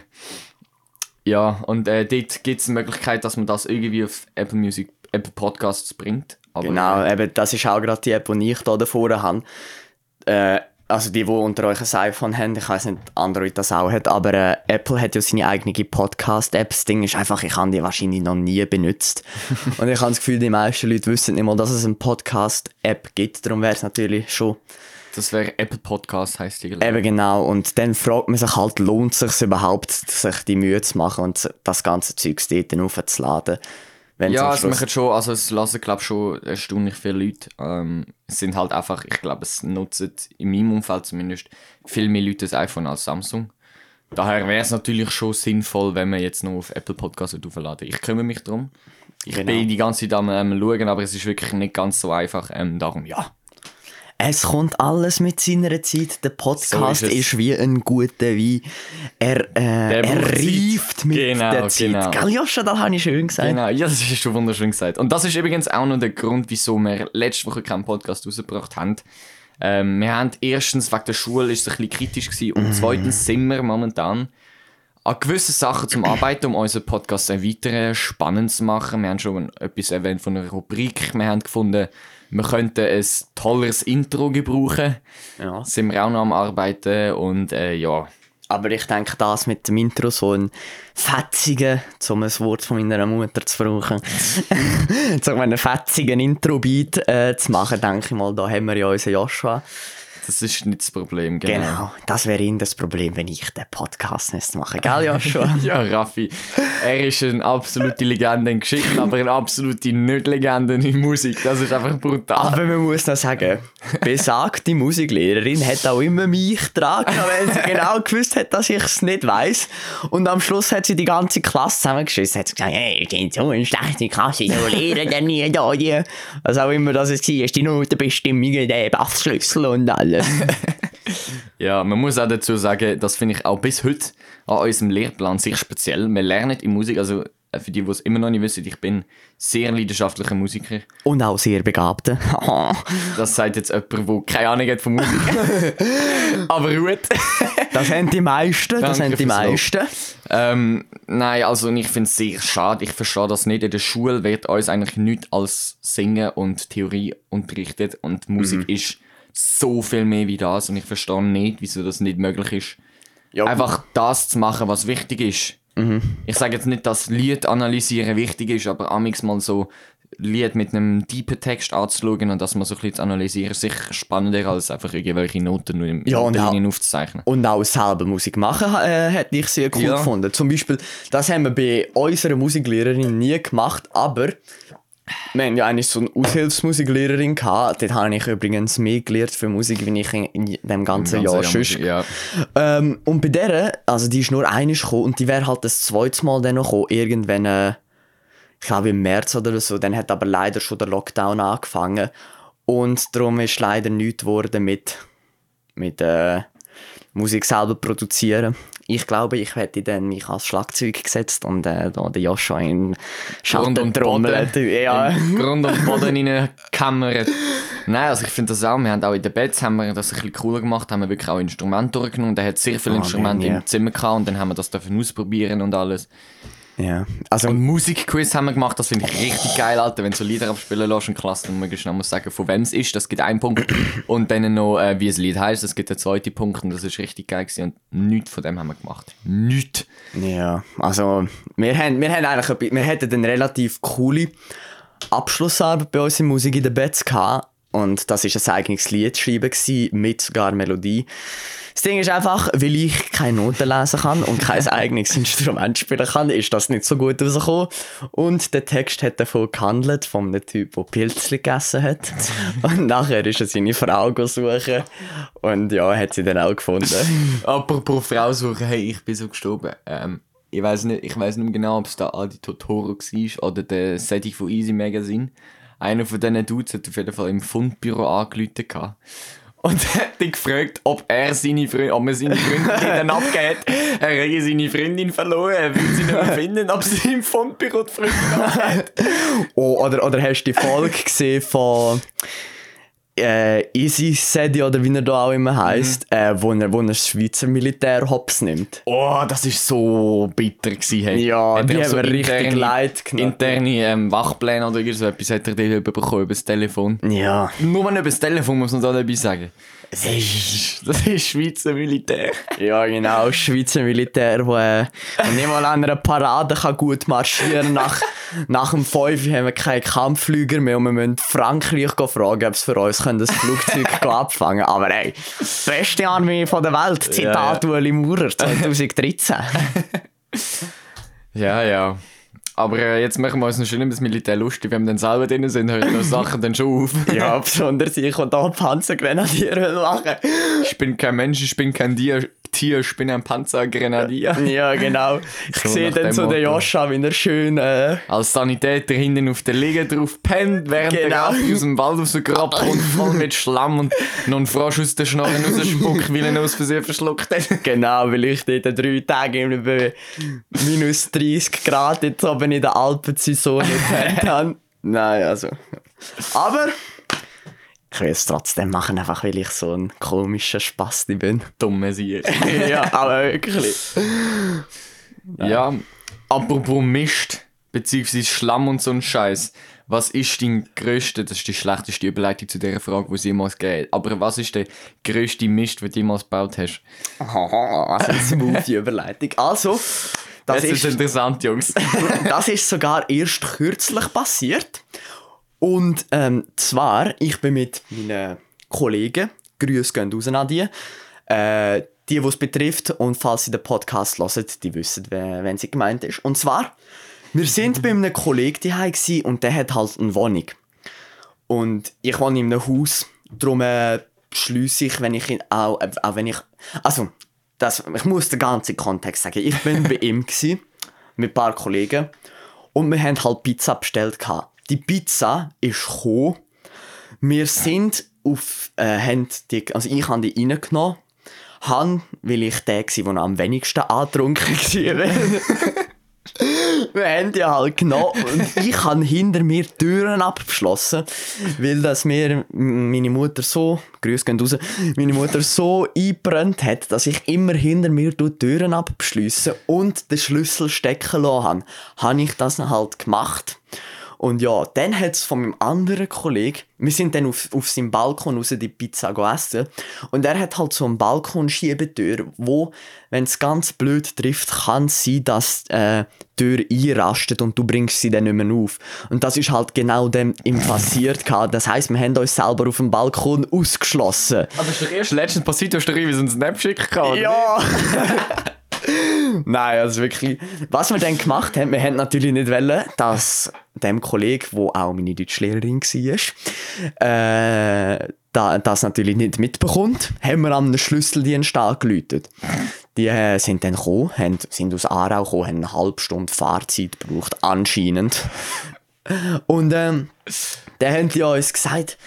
ja, und äh, dort gibt es eine Möglichkeit, dass man das irgendwie auf Apple Music, Apple Podcasts bringt. Aber, Genau, eben, das ist auch gerade die App, die ich hier davor habe. Äh, also die, die unter euch ein iPhone haben, ich weiß nicht, Android das auch hat, aber äh, Apple hat ja seine eigene Podcast-App. Das Ding ist einfach, ich habe die wahrscheinlich noch nie benutzt. Und ich habe das Gefühl, die meisten Leute wissen nicht mal, dass es eine Podcast-App gibt. Darum wäre es natürlich schon Das wäre Apple Podcast, heisst die. glaub ich. eben genau. Und dann fragt man sich halt, lohnt es sich überhaupt, sich die Mühe zu machen und das ganze Zeug dort aufzuladen. Ja, es Schluss- machen schon, also es lassen glaube schon erstaunlich viele Leute. Ähm, es sind halt einfach, ich glaube, es nutzen in meinem Umfeld zumindest viel mehr Leute das iPhone als Samsung. Daher wäre es natürlich schon sinnvoll, wenn man jetzt noch auf Apple Podcasts aufladen. Ich kümmere mich darum. Ich Genau. bin die ganze Zeit am ähm, schauen, aber es ist wirklich nicht ganz so einfach. Ähm, darum, ja. Es kommt alles mit seiner Zeit. Der Podcast So ist ist, wie ein guter Wein. Er, äh, er reift mit Genau, der Zeit. genau. Gell, Joscha, das habe ich schön gesagt. Genau, ja, das hast du wunderschön gesagt. Und das ist übrigens auch noch der Grund, wieso wir letzte Woche keinen Podcast rausgebracht haben. Ähm, wir haben erstens wegen der Schule ist es ein bisschen kritisch gewesen und zweitens sind wir momentan an gewissen Sachen zum Arbeiten, um unseren Podcast erweitern, spannend zu machen. Wir haben schon etwas erwähnt von einer Rubrik. Wir haben gefunden, wir könnten ein tolleres Intro gebrauchen. Ja. Sind wir auch noch am Arbeiten und äh, ja, Aber ich denke, das mit dem Intro, so ein fetzigen, um ein Wort von meiner Mutter zu brauchen, so einen fetzigen Intro-Beat äh, zu machen, denke ich mal, da haben wir ja unseren Joshua. Das ist nicht das Problem, genau. Genau, das wäre ihn das Problem, wenn ich den Podcast nicht mache. Gell, Joshua? Ja, Raffi, er ist eine absolute Legende in Geschichten, aber eine absolute Nicht-Legende in Musik. Das ist einfach brutal. Aber man muss noch sagen, besagte Musiklehrerin hat auch immer mich getragen, weil sie genau gewusst hat, dass ich es nicht weiß. Und am Schluss hat sie die ganze Klasse zusammengeschissen. Hat sie gesagt, hey, ich bin so eine schlechte Klasse, so lehren denn nie da die. Was auch immer das war, ist die Notenbestimmung, der Bassschlüssel und alles. Ja, man muss auch dazu sagen, das finde ich auch bis heute an unserem Lehrplan sehr speziell. Wir lernen in Musik, also äh, für die, die es immer noch nicht wissen, ich bin sehr leidenschaftlicher Musiker. Und auch sehr begabte. Das sagt jetzt jemand, der keine Ahnung hat von Musik. Aber gut. Das haben die meisten, das Danke haben die meisten. Ähm, nein, also ich finde es sehr schade. Ich verstehe das nicht. In der Schule wird uns eigentlich nichts als Singen und Theorie unterrichtet. Und Musik ist so viel mehr wie das. Und ich verstehe nicht, wieso das nicht möglich ist. Ja, Einfach das zu machen, was wichtig ist. Ich sage jetzt nicht, dass Lied analysieren wichtig ist, aber amix mal so Lied mit einem tiefen Text anzuschauen und das mal so ein bisschen zu analysieren, ist sicher spannender als einfach irgendwelche Noten nur im Ja, und auch- aufzuzeichnen. Und auch selber Musik machen äh, hätte ich sehr cool Ja. gefunden. Zum Beispiel, das haben wir bei unserer Musiklehrerin nie gemacht, aber wir haben ja eigentlich so eine Aushilfsmusiklehrerin gehabt. Dort habe ich übrigens mehr gelernt für Musik, wie ich in, in dem ganzen Jahr sonst. Ja. Ähm, und bei der, also die ist nur einmal gekommen und die wäre halt das zweite Mal dann noch gekommen, irgendwann, äh, ich glaube im März oder so, dann hat aber leider schon der Lockdown angefangen und darum ist leider nichts geworden mit, mit äh, Musik selber produzieren. Ich glaube, ich hätte dann mich als Schlagzeug gesetzt und äh, da der Joshua in Grund und Schattentrommel. Boden. Ja. Im Grund und Boden reingekämmert. Nein, also ich finde das auch. Wir haben auch in den Beds haben wir das ein bisschen cooler gemacht, haben wir wirklich auch Instrumente durchgenommen. Der hat sehr viele Ah, Instrumente man, ja. im Zimmer gehabt und dann haben wir das dürfen ausprobieren und alles. Ja. Also, Und Musikquiz haben wir gemacht, das finde ich richtig geil, Alter. Wenn du so Lieder abspielen lässt in Klasse, dann musst du noch mal sagen, von wem es ist, das gibt einen Punkt. Und dann noch, äh, wie das Lied heißt, das gibt einen zweiten Punkt und das ist richtig geil gewesen. Und nichts von dem haben wir gemacht. Nichts. Ja, also wir, haben, wir, haben eigentlich, wir hätten eine relativ coole Abschlussarbeit bei uns in Musik in den Bets gehabt. Und das war ein eigenes Lied schreiben gewesen, mit sogar Melodie. Das Ding ist einfach, weil ich keine Noten lesen kann und kein eigenes Instrument spielen kann, ist das nicht so gut rausgekommen. Und der Text hat davon gehandelt, von einem Typ, der Pilzli gegessen hat. Und nachher ist er seine Frau suchen. Und ja, hat sie dann auch gefunden. Apropos Frau suchen, hey, ich bin so gestorben. Ähm, ich weiß nicht, ich weiß nicht mehr genau, ob es da Adi Totoro war oder der Setting von Easy Magazine. Einer von diesen Dudes hat auf jeden Fall im Fundbüro angerufen. Und hat ihn gefragt, ob er seine Freundin, ob man seine Freundin abgeht. Er hätte seine Freundin verloren, er will sie nicht mehr finden, ob sie im Fundbüro die Freundin abgeht. Oh, oder, oder hast du die Folge gesehen von äh, Easy Sedi oder wie er da auch immer heisst, Mhm. äh, wo, er, wo er das Schweizer Militär hops nimmt? Oh, das ist so bitter gewesen, hey. Ja, Hat die haben mir richtig leid genommen. Interne ähm, Wachpläne oder so etwas hat er dort bekommen über das Telefon. Ja. Nur wenn über das Telefon muss man da etwas sagen. Das ist, das ist Schweizer Militär. Ja, genau, Schweizer Militär, wo äh, nicht mal an einer Parade kann gut marschieren nach, nach dem 5 haben wir keine Kampfflüger mehr und wir müssen Frankreich fragen, ob sie für uns können das Flugzeug abfangen Aber ey, beste Armee von der Welt, Zitat Ja, Ueli Maurer 2013. Ja, ja. Aber äh, jetzt machen wir uns noch schön über das Militär lustig. Wenn wir dann selber drin sind, hören noch Sachen dann schon auf. Ja, besonders ich und da Panzergrenadier machen. Ich bin kein Mensch, ich bin kein Tier, Tier ich bin ein Panzergrenadier. Ja, genau. Ich So sehe dann so den Motto. Joscha, wie er schön. Äh, Als Sanitäter hinten auf der Liege drauf pennt, während der Genau. Raffi aus dem Wald rausgrabt und voll mit Schlamm und noch einen Frosch aus den Schnorren rausspuckt, weil er aus Versehen verschluckt hat. genau, weil ich dort drei Tage bei minus 30 Grad jetzt oben in der Alpensaison nicht gehabt. Nein, also. Aber ich will es trotzdem machen, einfach weil ich so ein komischer Spasti bin. Dumme Sieg. ja, aber wirklich. Ja, apropos Mist, beziehungsweise Schlamm und so ein Scheiß. Was ist dein grösster, das ist die schlechteste Überleitung zu dieser Frage, die es jemals gegeben aber was ist der grösste Mist, den du jemals gebaut hast? Haha, was eine smoothie Überleitung. Also, das Das ist ist interessant, Jungs. das ist sogar erst kürzlich passiert. Und ähm, zwar, ich bin mit meinen Kollegen Grüße gehen raus an die. Äh, die, die es betrifft. Und falls sie den Podcast hören, die wissen, wenn sie gemeint ist. Und zwar, wir sind bei einem Kollegen gsi und der hat halt eine Wohnung. Und ich wohne in einem Haus. Darum äh, beschliesse ich, wenn ich ihn auch, äh, auch wenn ich, also, das, ich muss den ganzen Kontext sagen. Ich bin bei ihm gsi, mit ein paar Kollegen und wir haben halt Pizza bestellt gehabt. Die Pizza ist gekommen. Wir sind auf, äh, haben die, also ich habe die reingenommen, han, weil ich der war, der am wenigsten angetrunken war. Wir haben die halt genommen und ich habe hinter mir Türen abgeschlossen, weil das mir meine Mutter so, Grüße gehen raus, meine Mutter so eingebrannt hat, dass ich immer hinter mir die Türen abschliessen und den Schlüssel stecken lassen habe. Habe ich das halt gemacht. Und ja, dann hat es von meinem anderen Kollegen, wir sind dann auf, auf seinem Balkon raus die Pizza essen und er hat halt so eine Balkonschiebetür, wo, wenn es ganz blöd trifft, kann es sein, dass äh, die Tür einrastet und du bringst sie dann nicht mehr auf. Und das ist halt genau dem ihm passiert. Das heisst, wir haben uns selber auf dem Balkon ausgeschlossen. Aber das ist doch erst letztens passiert, du hast doch irgendwie so einen Snap schicken Ja! Nein, also wirklich. Was wir dann gemacht haben, wir haben natürlich nicht wollen, dass dem Kollegen, wo auch meine Deutschlehrerin war, äh, da, das natürlich nicht mitbekommt, haben wir an einen Schlüsseldienst angeläutet. Die äh, sind dann gekommen, haben, sind aus Aarau gekommen, haben eine halbe Stunde Fahrzeit gebraucht, anscheinend. Und ähm, dann haben die uns gesagt,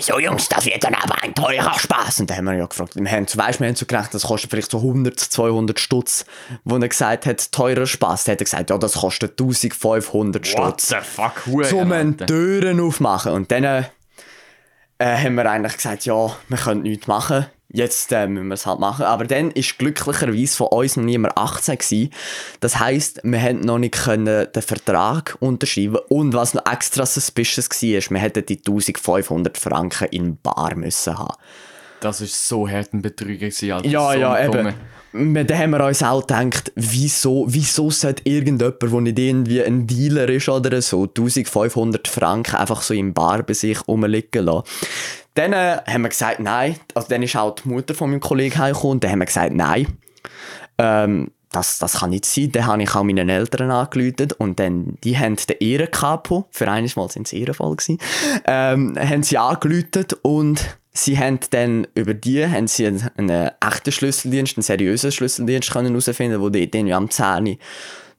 so Jungs, das wird dann aber ein teurer Spaß. Und dann haben wir ja gefragt, wir haben, weißt, wir haben so gerechnet, das kostet vielleicht so 100, 200 Stutz. Wo er gesagt hat, teurer Spaß, dann hat er gesagt, ja, das kostet 1500 Stutz. What the fuck, Hure, Zum. Türen aufmachen. Und dann äh, haben wir eigentlich gesagt, ja, wir können nichts machen. Jetzt äh, müssen wir es halt machen. Aber dann ist glücklicherweise von uns noch niemand 18 gewesen. Das heisst, wir haben noch nicht können den Vertrag unterschreiben Und was noch extra suspicious war, ist, wir hätten die 1500 Franken in Bar müssen haben. Das ist so hart ein Betrüger gewesen, Alter. Ja, so ja, eben. Wir- Da haben wir uns auch gedacht, wieso, wieso sollte irgendjemand, der nicht irgendwie ein Dealer ist oder so, 1500 Franken einfach so im Bar bei sich rumliegen lassen. Dann äh, haben wir gesagt, nein. Also dann ist auch die Mutter von meinem Kollegen heimgekommen und dann haben wir gesagt, nein. Ähm, das, das kann nicht sein. Dann habe ich auch meinen Eltern angerufen und dann, die haben den Ehrenkapo, für eines Mal sind sie Ehrenfall gewesen, ähm, haben sie angerufen und sie haben dann über die haben sie einen, einen echten Schlüsseldienst, einen seriösen Schlüsseldienst können herausfinden, wo die den ja am 10 Uhr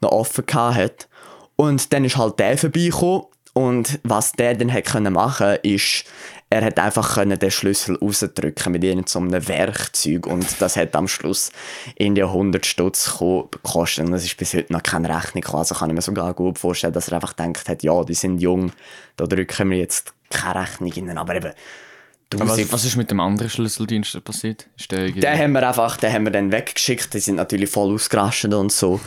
noch offen gehabt hat. Und dann ist halt der vorbeigekommen und was der dann hat können machen ist, er hat einfach können den Schlüssel rausdrücken mit irgendeinem einem Werkzeug und das hat am Schluss in die 100 Stutz ko- gekostet und das ist bis heute noch keine Rechnung gekommen. also kann ich mir sogar gut vorstellen, dass er einfach gedacht hat, ja, die sind jung, da drücken wir jetzt keine Rechnung rein, aber eben Was, was ist mit dem anderen Schlüsseldienst passiert? Den haben wir einfach, den haben wir dann weggeschickt. Die sind natürlich voll ausgerastet und so.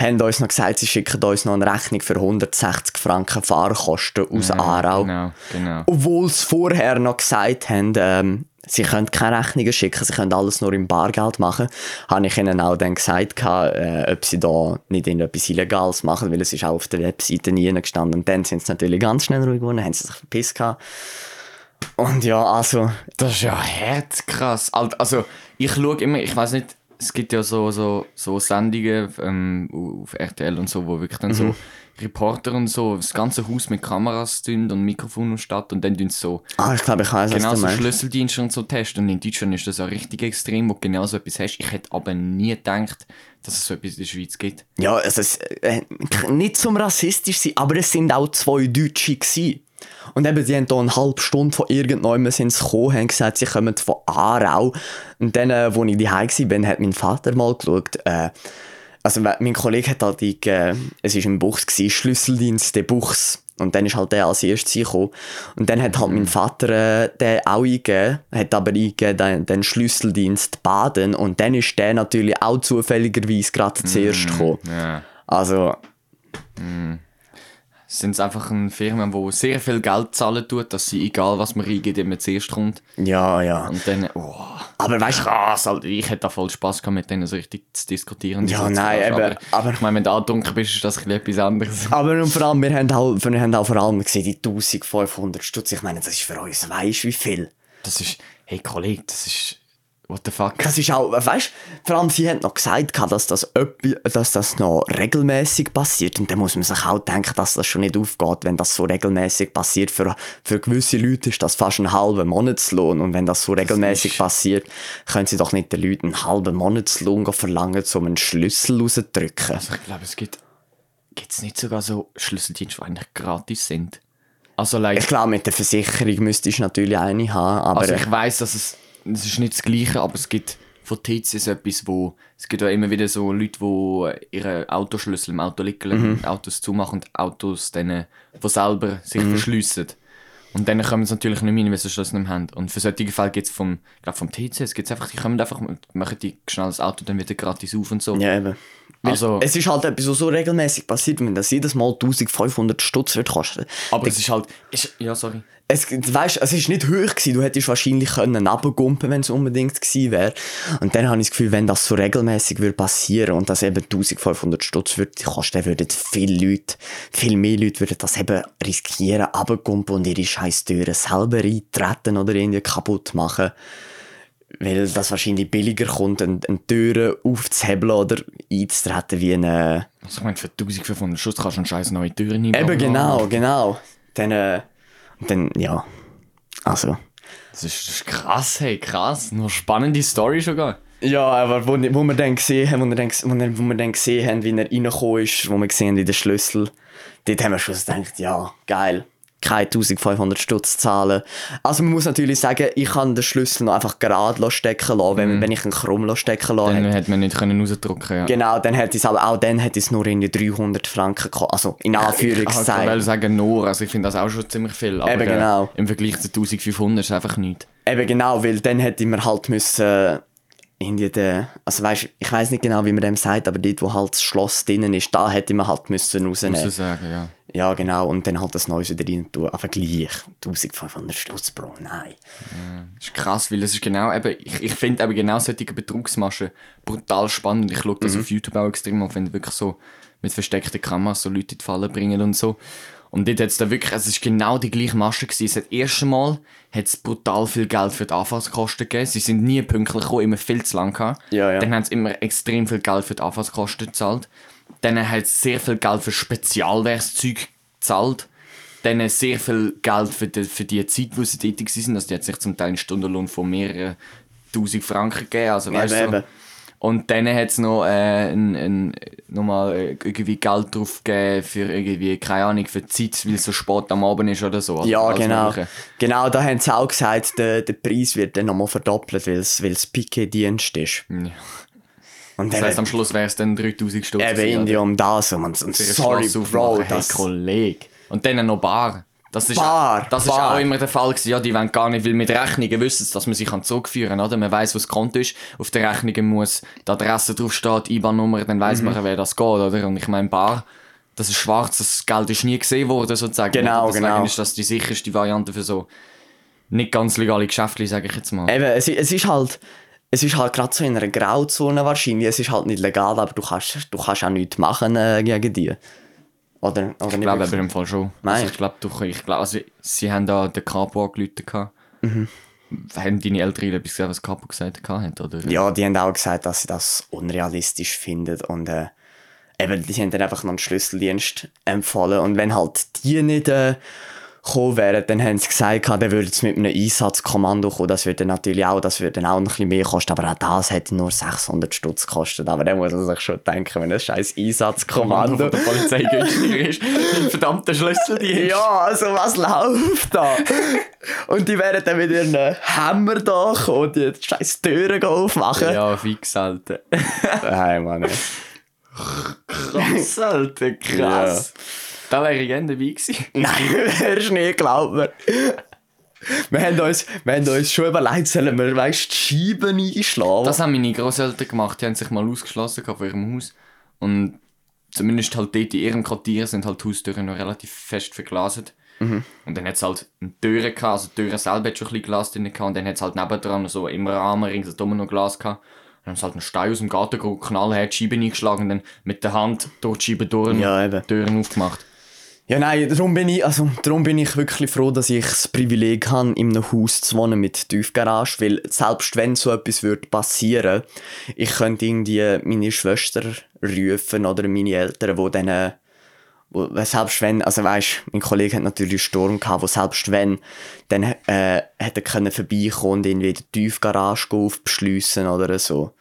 Haben uns noch gesagt, sie schicken uns noch eine Rechnung für 160 Franken Fahrkosten aus Aarau. Genau, genau. Obwohl sie vorher noch gesagt haben, ähm, sie können keine Rechnungen schicken, sie können alles nur im Bargeld machen, habe ich ihnen auch dann gesagt, äh, ob sie da nicht irgendetwas Illegales machen, weil es ist auch auf der Webseite nie gestanden. Und dann sind sie natürlich ganz schnell ruhig geworden, haben sie sich verpisst gehabt. Und ja, also, Das ist ja hart krass. Alt- Also, ich schaue immer, ich weiß nicht, es gibt ja so, so, so Sendungen ähm, auf RTL und so, wo wirklich dann so Reporter und so das ganze Haus mit Kameras tun und Mikrofon und statt und dann tun sie so ah, ich glaube, ich weiß, genau so. Schlüsseldienste und so testen. Und in Deutschland ist das ja richtig extrem, wo du genau so etwas hast. Ich hätte aber nie gedacht, dass es so etwas in der Schweiz gibt. Ja, also es, äh, nicht zum rassistisch sein, aber es sind auch zwei Deutsche gewesen. Und eben, die haben da eine halbe Stunde von irgendjemandem sind sie gekommen, haben gesagt, sie kommen von Aarau. Und dann, äh, als ich daheim war, hat mein Vater mal geschaut, äh, also mein Kollege hat halt, eingegeben, es war im Buchs, gewesen, Schlüsseldienst der Buchs. Und dann ist halt der als erstes gekommen. Und dann hat halt mein Vater äh, den auch eingegeben, hat aber eingegeben den, den Schlüsseldienst Baden. Und dann ist der natürlich auch zufälligerweise gerade zuerst gekommen. Ja. Also, Sind es einfach eine Firma, die sehr viel Geld zahlen tut, dass sie, egal was man eingibt, immer zuerst kommt. ja, ja. Und dann, oh, Aber weißt du, krass, Alter. Ich hätte da voll Spaß gehabt, mit denen so richtig zu diskutieren. Ja, So nein, eben, Aber, aber- ich meine, wenn du angetrunken bist, ist das ein etwas anderes. aber und vor allem, wir haben, halt, wir haben auch vor allem gesehen, die 1500 Stutz. Ich meine, das ist für uns, weißt du, wie viel? Das ist, hey Kollege, das ist, what the fuck. Das ist auch, weißt vor allem sie hat noch gesagt, dass das, dass das noch regelmäßig passiert. Und dann muss man sich auch denken, dass das schon nicht aufgeht, wenn das so regelmäßig passiert. Für, für gewisse Leute ist das fast ein halber Monatslohn. Und wenn das so regelmäßig ist- passiert, können sie doch nicht den Leuten einen halben Monatslohn verlangen, um einen Schlüssel rauszudrücken. Also ich glaube, es gibt, gibt's nicht sogar so Schlüsseldienste, die eigentlich gratis sind. Also, like, Ich glaube, mit der Versicherung müsstest du natürlich eine haben, aber Also ich weiß, dass es, es ist nicht das Gleiche, aber es gibt von TC so etwas, wo es gibt ja immer wieder so Leute, die ihre Autoschlüssel im Auto liegen, mhm. Autos zumachen und Autos dann von selber sich verschliessen. Und dann kommen sie natürlich nicht mehr rein, weil sie Schlüssel nicht haben. Und für solche Fälle gibt es vom, glaub, vom TC, es gibt's einfach, die kommen einfach, machen die schnell das Auto dann wieder gratis auf und so. ja, eben. Also- es ist halt etwas, was so regelmäßig passiert, wenn das jedes Mal 1500 Stutz wird kosten. Aber es ist halt, ist, ja sorry. es, weißt, es ist nicht hoch gewesen. Du hättest wahrscheinlich können runtergumpen, wenn es unbedingt gewesen wäre. Und dann habe ich das Gefühl, wenn das so regelmäßig würde passieren und das eben 1500 Stutz würde kosten, würden viele Leute, viel mehr Leute würden das eben riskieren, runtergumpen und ihre scheiß Türen selber eintreten oder irgendwie kaputt machen. Weil das wahrscheinlich billiger kommt, eine, eine Tür aufzuhebeln oder einzutreten wie eine... Also ich meine, für 1500 Schuss kannst du eine scheiß neue Tür einbauen. Eben genau, genau. Dann, äh, dann, ja. Also... Das ist, das ist krass, hey, krass. Noch spannende Story sogar. Ja, aber wo, wo wir dann gesehen haben, wo wir dann, wo wir, wo wir dann gesehen haben, wie er reingekommen ist, wo wir gesehen haben, wie der Schlüssel, dort haben wir schon gedacht, ja, geil. Keine 1500 Stutz zahlen. Also man muss natürlich sagen, ich kann den Schlüssel noch einfach gerade stecken lassen, wenn, wenn ich ihn krumm stecken lassen Dann hätte. hätte man nicht können rausdrücken ja. Genau, dann hätte es aber auch dann hätte es nur in die 300 Franken gekostet. Also in Ich Anführungszeichen. wollte sagen nur, also ich finde das auch schon ziemlich viel. Aber Eben, genau. äh, im Vergleich zu 1500 ist es einfach nichts. Eben genau, weil dann hätte man halt müssen irgendwie den, also weißt, ich weiß nicht genau, wie man dem sagt, aber dort, wo halt das Schloss drinnen ist, da hätte man halt müssen rausnehmen. ich sagen, ja. Ja, genau, und dann halt das Neues wieder rein tun. Aber gleich, 1500 Stutz, Bro, nein. Das ist krass, weil es ist genau eben, ich, ich finde eben genau solche Betrugsmaschen brutal spannend. Ich schaue das auf YouTube auch extrem auf, wenn wirklich so mit versteckten Kameras so Leute in die Falle bringen und so. Und dort hat es da wirklich, also es ist genau die gleiche Masche gewesen. Es hat das erste Mal hat es brutal viel Geld für die Anfangskosten gegeben. Sie sind nie pünktlich gekommen, immer viel zu lang gehabt. Ja, ja. Dann haben sie immer extrem viel Geld für die Anfangskosten gezahlt. Dann hat es sehr viel Geld für Spezialwerkszeug gezahlt. Dann sehr viel Geld für die, für die Zeit, wo sie tätig waren. Also die hat sich zum Teil einen Stundenlohn von mehreren tausend Franken gegeben. Also, weißt Eben, du. Und dann hat es noch, äh, ein, ein, nochmal äh, irgendwie Geld drauf gegeben für irgendwie, keine Ahnung, für die Zeit, weil es so spät am Abend ist oder so. Also Ja, alles genau. Mögliche. Genau, da haben sie auch gesagt, der, der Preis wird dann nochmal verdoppelt, weil es, Piquet-Dienst ist. Ja. Und Das dann heisst, am Schluss wäre es dann 3000 Stutz. eben um das. Und, und sorry, Bro, das... Hey, Kollege. Und dann noch Bar. Das ist, Bar, das Bar. ist auch immer der Fall gewesen. Ja, die wollen gar nicht, weil mit Rechnungen wissen dass man sich an den Zug führen kann, oder? Man weiss, was das Konto ist. Auf der Rechnung muss die Adresse draufstehen, die IBAN-Nummer, dann weiss Mhm. man, wer das geht, oder? Und ich meine, Bar, das ist schwarz, das Geld ist nie gesehen worden, sozusagen. Genau, Deswegen genau. ist das die sicherste Variante für so nicht ganz legale Geschäfte, sage ich jetzt mal. Eben, es, es ist halt... Es ist halt gerade so in einer Grauzone wahrscheinlich. Es ist halt nicht legal, aber du kannst, du kannst auch nichts machen äh, gegen die. Oder, oder Ich glaube aber im Fall schon. Nein. Also ich glaube, du, ich glaube, also, sie haben da den Capo angerufen. Mhm. Haben deine Eltern etwas gesagt, was Capo gesagt hat, oder? Ja, die haben auch gesagt, dass sie das unrealistisch finden und äh, eben, die haben dann einfach noch einen Schlüsseldienst empfohlen und wenn halt die nicht äh, gekommen wären, dann haben sie gesagt, dann würden sie mit einem Einsatzkommando kommen, das würde natürlich auch, das würde dann auch ein bisschen mehr kosten, aber auch das hätte nur 600 Stutz gekostet, aber dann muss man sich schon denken, wenn ein scheiß Einsatzkommando... von der Polizei günstiger ist. Ein verdammter Schlüsseldienst. Ja, also was läuft da? und die wären dann mit ihren Hammer da und die scheiß Türen aufmachen. Ja, fix, Alter. Hey, Mann. ey. Krass, Alter, krass. Da wäre ich gerne dabei gewesen. Nein, wärst nicht, glaub mir. Wir haben uns, wir haben uns schon überlegt, sollen wir, weißt, die Scheiben einschlagen? Das haben meine Großeltern gemacht. Die haben sich mal ausgeschlossen von ihrem Haus. Und zumindest halt dort in ihrem Quartier sind halt die Haustüren noch relativ fest verglaset. Und dann hat es halt eine Türe gehabt, also die Türe selber hat schon ein bisschen Glas drin gehabt. Und dann hat es halt nebendran so im Rahmen ringsum noch Glas gehabt. Dann haben sie halt einen Stein aus dem Garten geholt, knallhart die Scheiben eingeschlagen und dann mit der Hand durch die Scheiben durch Ja, die Türen aufgemacht. Ja, nein, darum bin ich, also, darum bin ich wirklich froh, dass ich das Privileg habe, in einem Haus zu wohnen mit Tiefgarage, weil selbst wenn so etwas würde passieren, ich könnte irgendwie meine Schwester rufen oder meine Eltern, wo dann, wo, selbst wenn, also weißt, mein Kollege hat natürlich einen Sturm gehabt, wo selbst wenn, dann äh, hätte er können vorbeikommen und irgendwie die Tiefgarage aufbeschliessen oder so.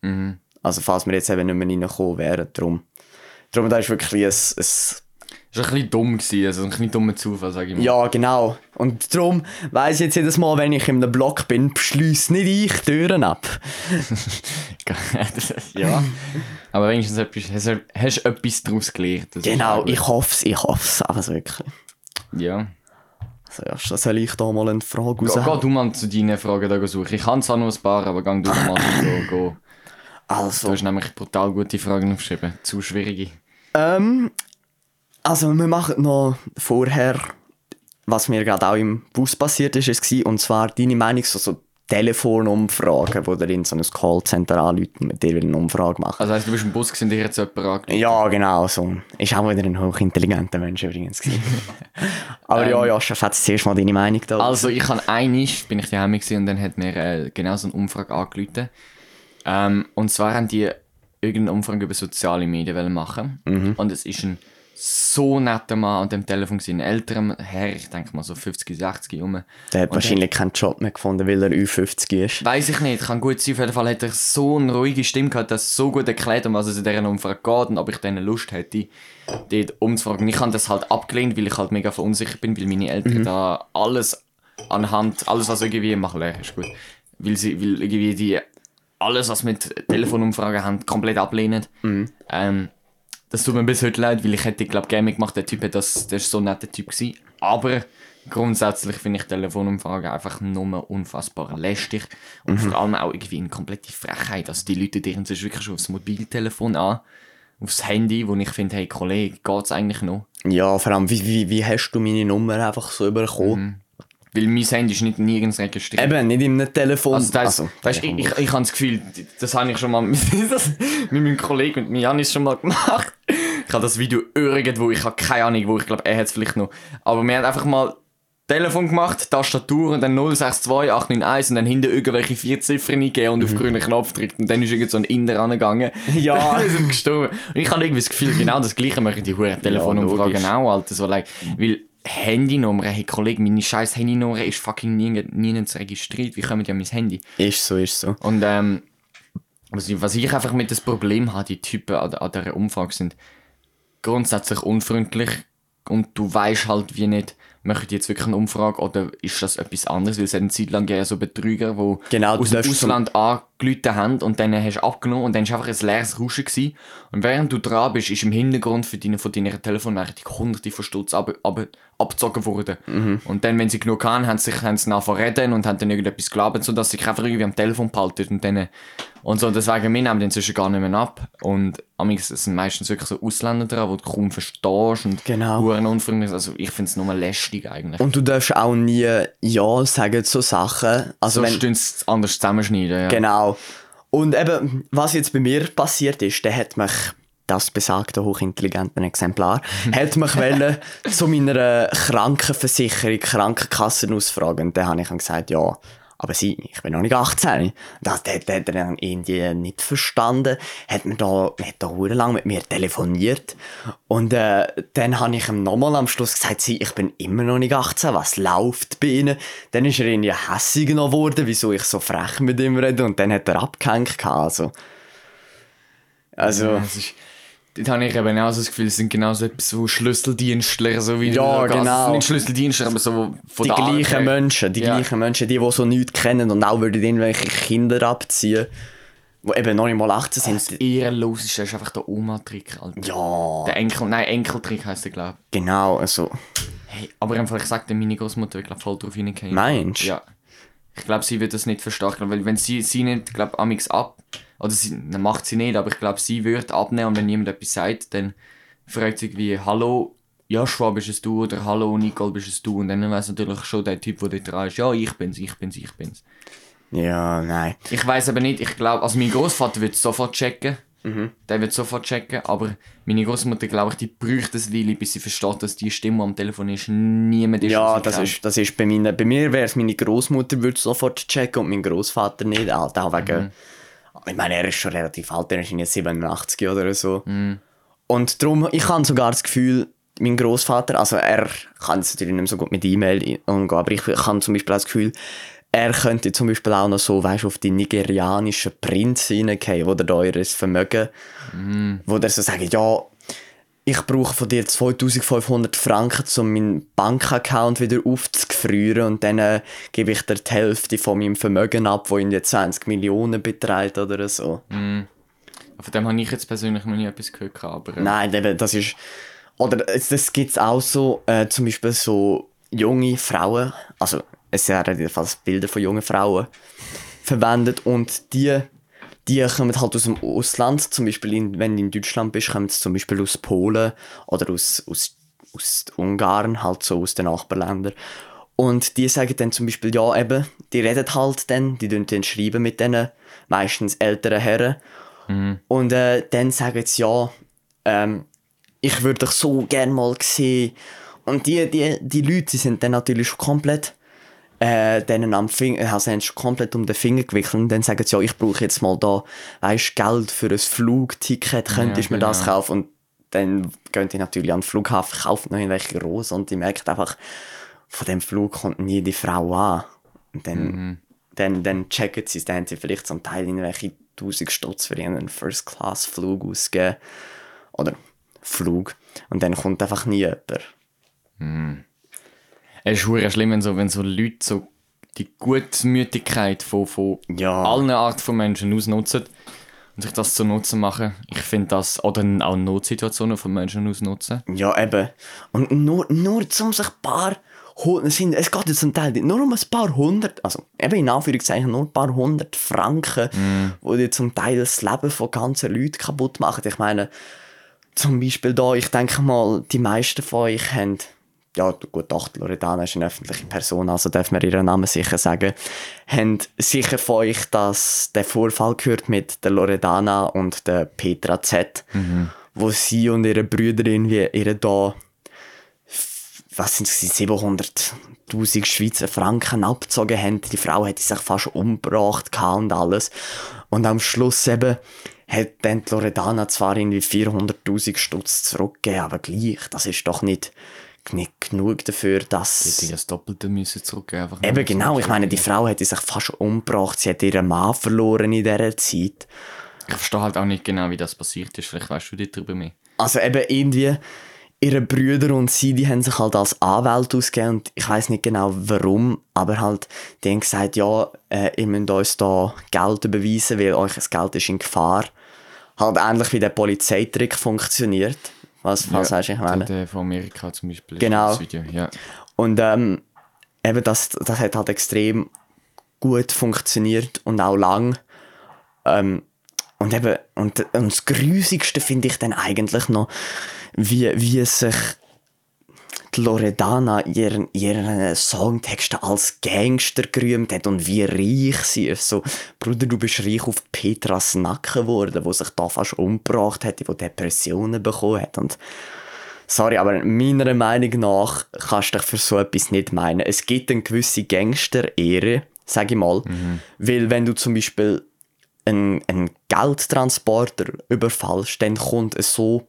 Mhm. Also falls wir jetzt eben nicht mehr reingekommen wären, darum. Darum, da ist wirklich ein, ein war ein bisschen dumm, gewesen, also ein bisschen dummer Zufall, sage ich mal. Ja, genau. Und darum weiss ich jetzt jedes Mal, wenn ich in einem Block bin, beschließe nicht ich Türen ab. ja. Aber wenigstens etwas, hast du hast etwas daraus gelernt. Das genau, ich hoffe es, ich hoffe es. Also wirklich. Ja. Also, soll ich da mal eine Frage raus? Geh, geh du mal zu deinen Fragen da suchen. Ich kann zwar noch ein paar, aber geh du mal go, go. Also. Du hast nämlich brutal gute Fragen aufgeschrieben. Zu schwierige. Ähm, also wir machen noch vorher, was mir gerade auch im Bus passiert ist, ist und zwar deine Meinung so, so Telefonumfragen, wo dir in so ein Callcenter anrufen mit dir eine Umfrage machen. Also heißt, du bist im Bus und dir jetzt jemand angerufen? Ja, genau, so. Ist auch wieder ein hochintelligenter Mensch übrigens Aber ähm, ja, ja, Chef, jetzt zuerst mal deine Meinung da. Also ich habe einig, bin ich daheim und dann hat mir äh, genau so eine Umfrage angerufen. Ähm, und zwar haben die irgendeine Umfrage über soziale Medien machen mhm. und es ist ein so netter Mann an dem Telefon gewesen. Ein älterer Herr, ich denke mal so 50, 60 rum. Der hat und wahrscheinlich keinen Job mehr gefunden, weil er Ü50 ist. Weiß ich nicht, kann gut sein. Auf jeden Fall hat er so eine ruhige Stimme gehabt, dass so gut erklärt, um was es in dieser Umfrage geht und ob ich dann Lust hätte, dort umzufragen. Ich habe das halt abgelehnt, weil ich halt mega verunsichert bin, weil meine Eltern mhm. da alles anhand, alles was irgendwie machen, ist gut. Weil sie, weil irgendwie die alles, was mit Telefonumfragen haben, komplett ablehnen. Mhm. Ähm, das tut mir bis heute leid, weil ich hätte, glaube gerne gemacht, der Typ, das, der ist so ein netter Typ gewesen. Aber grundsätzlich finde ich Telefonumfragen einfach nur unfassbar lästig und mhm. vor allem auch irgendwie eine komplette Frechheit. Also die Leute deren sich wirklich schon aufs Mobiltelefon an, aufs Handy, wo ich finde, hey Kollege, geht's eigentlich noch? Ja, vor allem, wie, wie, wie hast du meine Nummer einfach so überkommen? Mhm. Weil mein Handy ist nicht nirgends registriert. Eben, nicht in einem Telefon. Also, das, also weißt, ich, ich, ich habe das Gefühl, das habe ich schon mal mit, mit meinem Kollegen, mit Janis schon mal gemacht. Ich habe das Video irgendwo, ich habe keine Ahnung wo, ich glaube, er hat es vielleicht noch. Aber wir haben einfach mal Telefon gemacht, Tastatur und dann 062 891 und dann hinten irgendwelche vier Ziffern eingegeben und mhm. auf grünen Knopf drückt und dann ist irgend so ein Inder angegangen. Ja. wir sind gestorben. Und ich habe irgendwie das Gefühl, genau das gleiche möchten die Huren Telefonumfragen ja, auch, Alter. So, like, weil Handynummer, hey Kollege, meine scheiß Handynummer ist fucking nirgends registriert. Wie kommen die an mein Handy? Ist so, ist so. Und ähm, was ich, was ich einfach mit das Problem habe, die Typen an, an dieser Umfrage sind grundsätzlich unfreundlich und du weißt halt wie nicht, möchte ich jetzt wirklich eine Umfrage oder ist das etwas anderes? Weil es hat eine Zeit lang ja so Betrüger, die genau, aus dem Ausland angerufen haben und dann hast du abgenommen und dann war einfach ein leeres Rauschen. Gewesen. Und während du dran bist, ist im Hintergrund für deine, von deiner Telefonrechnung hunderte von Stutz ab, ab, abgezogen worden. Mhm. Und dann, wenn sie genug haben, haben sie sich haben sie nachher reden und haben dann irgendetwas gelabert, sodass sie sich einfach irgendwie am Telefon behalten und dann und so, deswegen, wir nehmen den inzwischen gar nicht mehr ab. Und es sind meistens wirklich so Ausländer dran, die du kaum verstehst und genau. unfreundlich Also ich finde es nur lästig eigentlich. Und du darfst auch nie Ja sagen zu Sachen. Also so wenn es anders zusammenschneiden, ja. Genau. Und eben, was jetzt bei mir passiert ist, der hat mich das besagte hochintelligente Exemplar, hat mich wollen, zu meiner Krankenversicherung, Krankenkassen ausfragen. Und dann habe ich ihm gesagt, ja, aber sie, ich bin noch nicht 18. Das hat, er dann irgendwie nicht verstanden. Hat mir da, hat da lang mit mir telefoniert. Und, äh, dann habe ich ihm nochmal am Schluss gesagt, sie, ich bin immer noch nicht 18. Was läuft bei ihnen? Dann ist er irgendwie hässig geworden, wieso ich so frech mit ihm rede. Und dann hat er abgehängt, also. Also. Ja, Dort habe ich eben auch so das Gefühl, es sind genauso etwas so Schlüsseldienstler, so wie Ja, genau. Nicht Schlüsseldienstler, aber so von Die gleichen Art Menschen, die ja. gleichen Menschen, die, die so nichts kennen und auch würden irgendwelche Kinder abziehen, die eben noch nicht mal 18 sind. Das Ehrenloseste ist einfach der Oma-Trick, Ja. Der Enkel, nein, Enkeltrick heisst der, glaube ich. Genau, also... Hey, aber einfach, ich sage, meine Großmutter wird glaub, voll drauf hineingehen. Meinst du? Ja. Ich glaube, sie wird das nicht verstehen, weil wenn sie, sie nicht, glaube amix ab oder sie, macht sie nicht, aber ich glaube, sie wird abnehmen und wenn jemand etwas sagt, dann fragt sie irgendwie, hallo, Joshua, bist es du? Oder hallo, Nicole, bist es du? Und dann weiß natürlich schon der Typ, der dort dran ist, ja, ich bin's, ich bin's, ich bin's. Ja, nein. Ich weiß aber nicht, ich glaube, also mein Großvater wird es sofort checken. Der wird sofort checken, aber meine Großmutter, glaube ich, die bräuchte es Weile, bis sie versteht, dass die Stimme am Telefon ist. Niemand ist Ja, das kennt. ist, das ist bei, meinen, bei mir wäre es meine Großmutter würde sofort checken und mein Großvater nicht. Auch wegen, Ich meine, er ist schon relativ alt, er ist jetzt 87 oder so. Und darum, ich habe sogar das Gefühl, mein Großvater, also er kann es natürlich nicht so gut mit E-Mail umgehen, aber ich habe zum Beispiel auch das Gefühl, er könnte zum Beispiel auch noch so, weißt, auf die nigerianischen Prinzen reingehen, wo der eures Vermögen, wo der so sagt, ja, ich brauche von dir 2500 Franken, um meinen Bankaccount wieder aufzufrieren und dann äh, gebe ich dir die Hälfte von meinem Vermögen ab, wo in die 20 Millionen beträgt oder so. Von dem habe ich jetzt persönlich noch nie etwas gehört, aber... äh, Nein, das ist. Oder es- das gibt es auch so, äh, zum Beispiel so junge Frauen, also es werden jedenfalls Bilder von jungen Frauen verwendet und die, die kommen halt aus dem Ausland, zum Beispiel in, wenn du in Deutschland bist, kommen sie zum Beispiel aus Polen oder aus, aus, aus Ungarn, halt so aus den Nachbarländern. Und die sagen dann zum Beispiel, ja eben, die reden halt dann, die tun dann schreiben mit denen, meistens älteren Herren. Und äh, dann sagen sie, ja, ähm, ich würde dich so gerne mal sehen. Und die, die, die Leute die sind dann natürlich komplett äh, denen am Finger, also haben schon komplett um den Finger gewickelt und dann sagen sie, ja, ich brauche jetzt mal da, weißt, Geld für ein Flugticket, könntest du mir das genau. kaufen? Und dann gehen die natürlich an den Flughafen, kaufen noch irgendwelche Rosen und die merken einfach, von dem Flug kommt nie die Frau an. Und dann, dann, dann checken sie es, dann haben sie vielleicht zum Teil irgendwelche 1000 Stutz für ihren First-Class-Flug ausgegeben. Oder Flug. Und dann kommt einfach nie jemand. Es ist schlimm, wenn so, wenn so Leute so die Gutmütigkeit von, von Ja. allen Arten von Menschen ausnutzen und sich das zu Nutzen machen. Ich finde das, oder auch Notsituationen von Menschen ausnutzen. Ja, eben. Und nur, nur um sich ein paar sind, es geht jetzt zum Teil nur um ein paar hundert, also eben in Anführungszeichen nur ein paar hundert Franken, wo die zum Teil das Leben von ganzen Leuten kaputt machen. Ich meine, zum Beispiel da, ich denke mal, die meisten von euch haben, ja gut, doch, Loredana ist eine öffentliche Person, also darf man ihren Namen sicher sagen, haben sicher von euch das, den Vorfall gehört mit der Loredana und der Petra Z, wo sie und ihre Brüder irgendwie ihre da was sind es, 700.000 Schweizer Franken abgezogen haben. Die Frau hätte sich fast umgebracht und alles. Und am Schluss eben hat dann Loredana zwar irgendwie 400.000 Stutz zurückgegeben, aber gleich, das ist doch nicht, nicht genug dafür, Die dass... das Doppelte müssen zurückgeben. Einfach Eben genau, ich meine, die Frau hätte sich fast umgebracht, sie hat ihren Mann verloren in dieser Zeit. Ich verstehe halt auch nicht genau, wie das passiert ist. Vielleicht weißt du dir darüber mehr. Also eben irgendwie, ihre Brüder und sie, die haben sich halt als Anwälte ausgegeben und ich weiß nicht genau warum, aber halt, die haben gesagt, ja, äh, ihr müsst uns da Geld überweisen, weil euch das Geld ist in Gefahr. Halt ähnlich wie der Polizeitrick funktioniert. Was, was weißt du, ich meine? Der von Amerika zum Beispiel. Genau. Video. Ja. Und ähm, eben das, das hat halt extrem gut funktioniert und auch lang. Ähm, und eben, und, und das Grusigste finde ich dann eigentlich noch, wie, wie sich die Loredana ihren, ihren Songtexten als Gangster gerühmt hat und wie reich sie ist. So, Bruder, du bist reich auf Petras Nacken geworden, wo sich da fast umgebracht hat, wo Depressionen bekommen hat. Und Sorry, aber meiner Meinung nach kannst du dich für so etwas nicht meinen. Es gibt eine gewisse Gangster-Ehre, sag ich mal. Weil wenn du zum Beispiel einen, einen Geldtransporter überfallst, dann kommt es so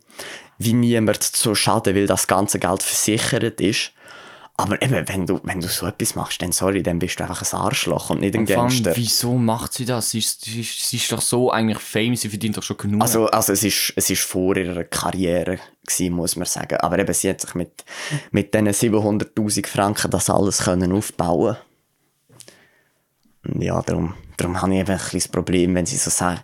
wie niemand zu Schaden, weil das ganze Geld versichert ist. Aber eben, wenn du, wenn du so etwas machst, dann sorry, dann bist du einfach ein Arschloch und nicht ein allem, Gangster. wieso macht sie das? Sie ist, sie, ist, sie ist doch so eigentlich famous, sie verdient doch schon genug. Also, also es, ist, es ist vor ihrer Karriere, gewesen, muss man sagen. Aber eben, sie hat sich mit, mit diesen 700'000 Franken das alles können aufbauen Und ja, darum, darum habe ich eben ein das Problem, wenn sie so sagen,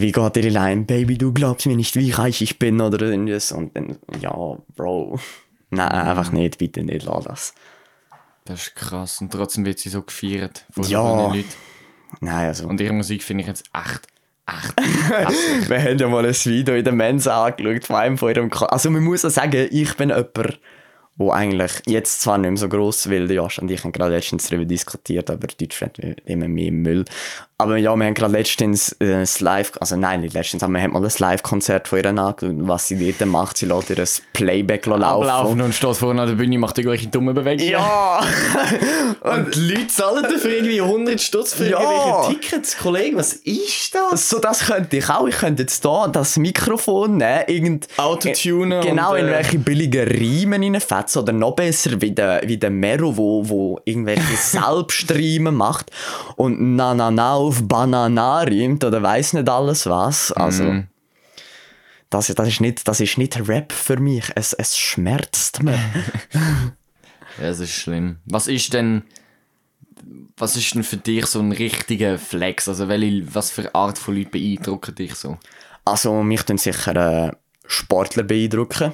wie geht ihre Line, Baby, du glaubst mir nicht, wie reich ich bin, oder irgendwas. Und dann, ja, Bro, nein, einfach nicht, bitte nicht, lass das. das ist krass. Und trotzdem wird sie so gefeiert von so Ja. vielen Leuten. Nein, also... Und ihre Musik finde ich jetzt echt, echt. Wir haben ja mal ein Video in der Mensa angeschaut von einem von ihrem Ko Also man muss auch sagen, ich bin jemand, wo eigentlich jetzt zwar nicht mehr so gross, weil Josh und ich haben gerade letztens darüber diskutiert, aber Deutschland immer mehr Müll. Aber ja, wir haben gerade letztens äh, ein Live, also nein, nicht letztens, aber wir haben mal ein Live-Konzert von ihr angeschaut und was sie dort macht, sie lässt ihr ein Playback laufen. Ablaufen und steht vorne an der Bühne, macht irgendwelche dummen Bewegungen. Ja! Und die Leute zahlen dafür irgendwie 100 Stutz für Ja. irgendwelche Tickets. Kollege, was ist das? So, das könnte ich auch. Ich könnte jetzt da das Mikrofon nehmen, irgend... Autotunen Genau, und, in äh, welche billigen Riemen reinfetzen. Oder noch besser, wie der, wie der Mero, wo, wo irgendwelche Selbstriemen macht und na na na auf Banana riemt oder weiß nicht alles was. Also, Mhm. das, das, ist nicht, das ist nicht Rap für mich. Es, es schmerzt mir. Ja, das ist schlimm. Was ist denn... Was ist denn für dich so ein richtiger Flex? Also welche, was für Art von Leuten beeindrucken dich so? Also, mich tun sicher äh, Sportler beeindrucken.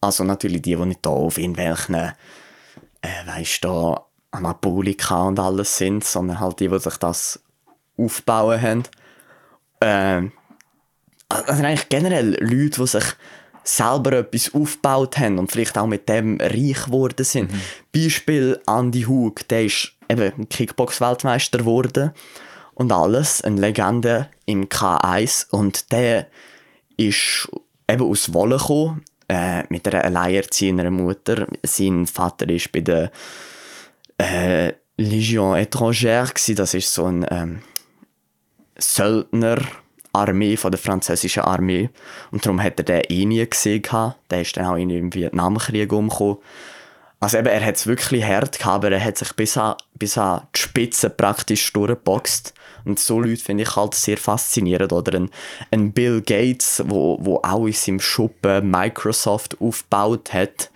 Also natürlich die, die nicht da auf irgendwelchen, äh, weißt du, Anabolika und alles sind, sondern halt die, die sich das aufbauen haben. Ähm, also eigentlich generell Leute, die sich selber etwas aufgebaut haben und vielleicht auch mit dem reich geworden sind. Beispiel Andy Hug, der ist eben Kickbox-Weltmeister geworden und alles, eine Legende im K1 und der ist eben aus Wolle gekommen, äh, mit einer alleinerziehenden Mutter. Sein Vater ist bei der äh, Légion étrangère gsi, das ist so ein ähm, Söldnerarmee von der französischen Armee und darum hat er den eh nie gesehen. Der ist dann auch in im Vietnamkrieg umgekommen. Also eben, er hat es wirklich hart gehabt, aber er hat sich bis an, bis an die Spitze praktisch durchgeboxt. Und so Leute finde ich halt sehr faszinierend. Oder ein, ein Bill Gates, wo, wo auch in seinem Schuppen Microsoft aufgebaut hat.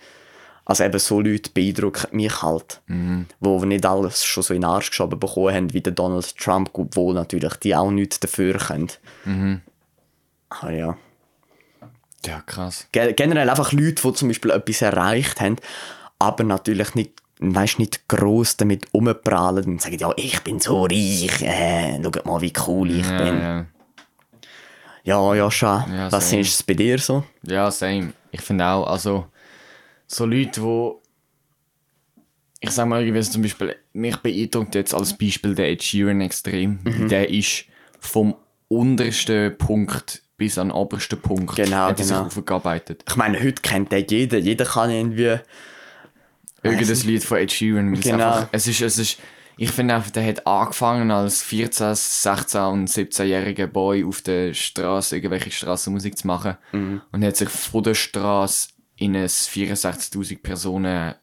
Also eben so Leute beeindrucken mich halt. Wo nicht alles schon so in den Arsch geschoben bekommen haben, wie der Donald Trump, obwohl natürlich die auch nichts dafür können. Aber ja. Ja, krass. Ge- generell einfach Leute, die zum Beispiel etwas erreicht haben, aber natürlich nicht, weißt, nicht gross damit rumprallen und sagen, ja, ich bin so reich, äh, schaut mal, wie cool ich Ja, bin. ja. Ja, Joscha, Ja, was same. ist es bei dir so? Ja, same. Ich finde auch, also, so Leute, wo ich sag mal irgendwie zum Beispiel, mich beeindruckt jetzt als Beispiel der Ed Sheeran extrem. Mhm. Der ist vom untersten Punkt bis an den obersten Punkt Genau, hat genau. sich aufgearbeitet. Ich meine, heute kennt der jeder, jeder kann irgendwie... Irgendein Lied von Ed Sheeran. Genau. Einfach, es ist, es ist, ich finde einfach, der hat angefangen als 14, 16 und 17-jähriger Boy auf der Straße irgendwelche Straßenmusik zu machen Mhm. und hat sich von der Straße in ein 64.000 Personen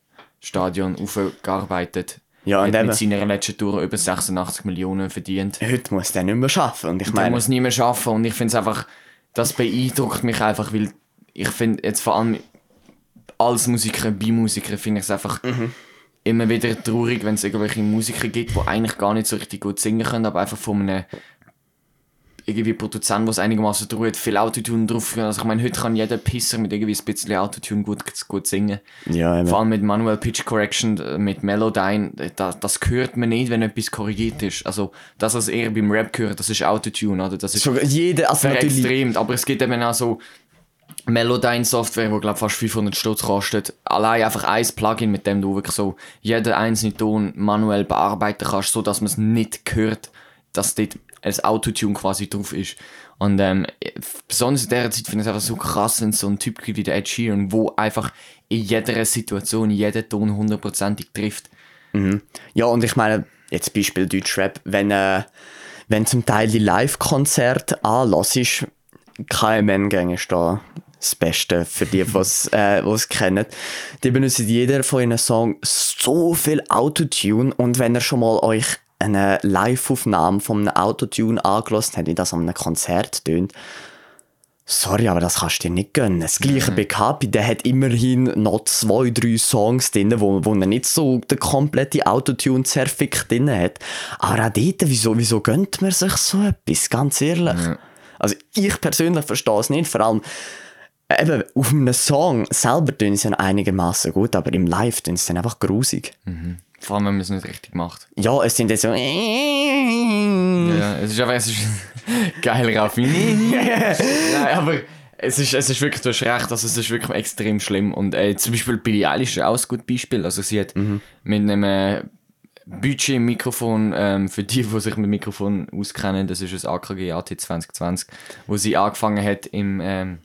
Stadion aufgearbeitet. Ja, und hat mit seiner letzten Tour über 86 Millionen verdient. heute muss der nicht mehr arbeiten. Und ich Der meine, muss nicht mehr arbeiten und ich finde es einfach, das beeindruckt mich einfach, weil ich finde jetzt vor allem als Musiker, bei Musiker finde ich es einfach immer wieder traurig, wenn es irgendwelche Musiker gibt, die eigentlich gar nicht so richtig gut singen können, aber einfach von einem irgendwie Produzent, der es einigermaßen tut, viel Autotune drauf. Also ich meine, heute kann jeder Pisser mit irgendwie ein bisschen Autotune gut, gut singen. ja, eben. Vor allem mit Manual Pitch Correction, mit Melodyne, da, das hört man nicht, wenn etwas korrigiert ist. Also das, was eher beim Rap gehört, das ist Autotune, oder? Das ist Sogar jeder, also extrem, aber es gibt eben auch so Melodyne-Software, die glaube fast 500 Stutz kostet. Allein einfach ein Plugin, mit dem du wirklich so jeden einzelnen Ton manuell bearbeiten kannst, so dass man es nicht hört, dass dort ein Autotune quasi drauf ist. Und ähm, besonders in dieser Zeit finde ich es einfach so krass, wenn so ein Typ wie der Ed Sheeran, wo einfach in jeder Situation jeden Ton hundertprozentig trifft. Ja, und ich meine, jetzt Beispiel Deutschrap, wenn, äh, wenn zum Teil die Live-Konzerte anlässt, ist da das Beste für die, die es äh, kennen. Die benutzen jeder von ihren Song so viel Autotune und wenn ihr schon mal euch eine Live-Aufnahme von einem Autotune angelassen habt, wie das an einem Konzert tönt, Sorry, aber das kannst du dir nicht gönnen. Das gleiche bei Kapi, der hat immerhin noch zwei, drei Songs drin, wo, wo er nicht so den kompletten Autotune-Zerfick drin hat. Aber auch dort, wieso, wieso gönnt man sich so etwas? Ganz ehrlich. Also ich persönlich verstehe es nicht, vor allem eben auf einem Song selber tun sie einigermaßen gut, aber im Live tun sie dann einfach grusig. Vor allem, wenn man es nicht richtig macht. Ja, es sind jetzt so... Ja, es ist einfach es ist geil Raffi. Nein, aber Es ist, es ist wirklich, du hast recht, also es ist wirklich extrem schlimm. Und äh, zum Beispiel Billie Eilish ist auch ein gutes Beispiel. Also sie hat Mhm. mit einem äh, Budget im Mikrofon, ähm, für die, die sich mit Mikrofon auskennen, das ist ein AKG AT 2020, wo sie angefangen hat im... Ähm,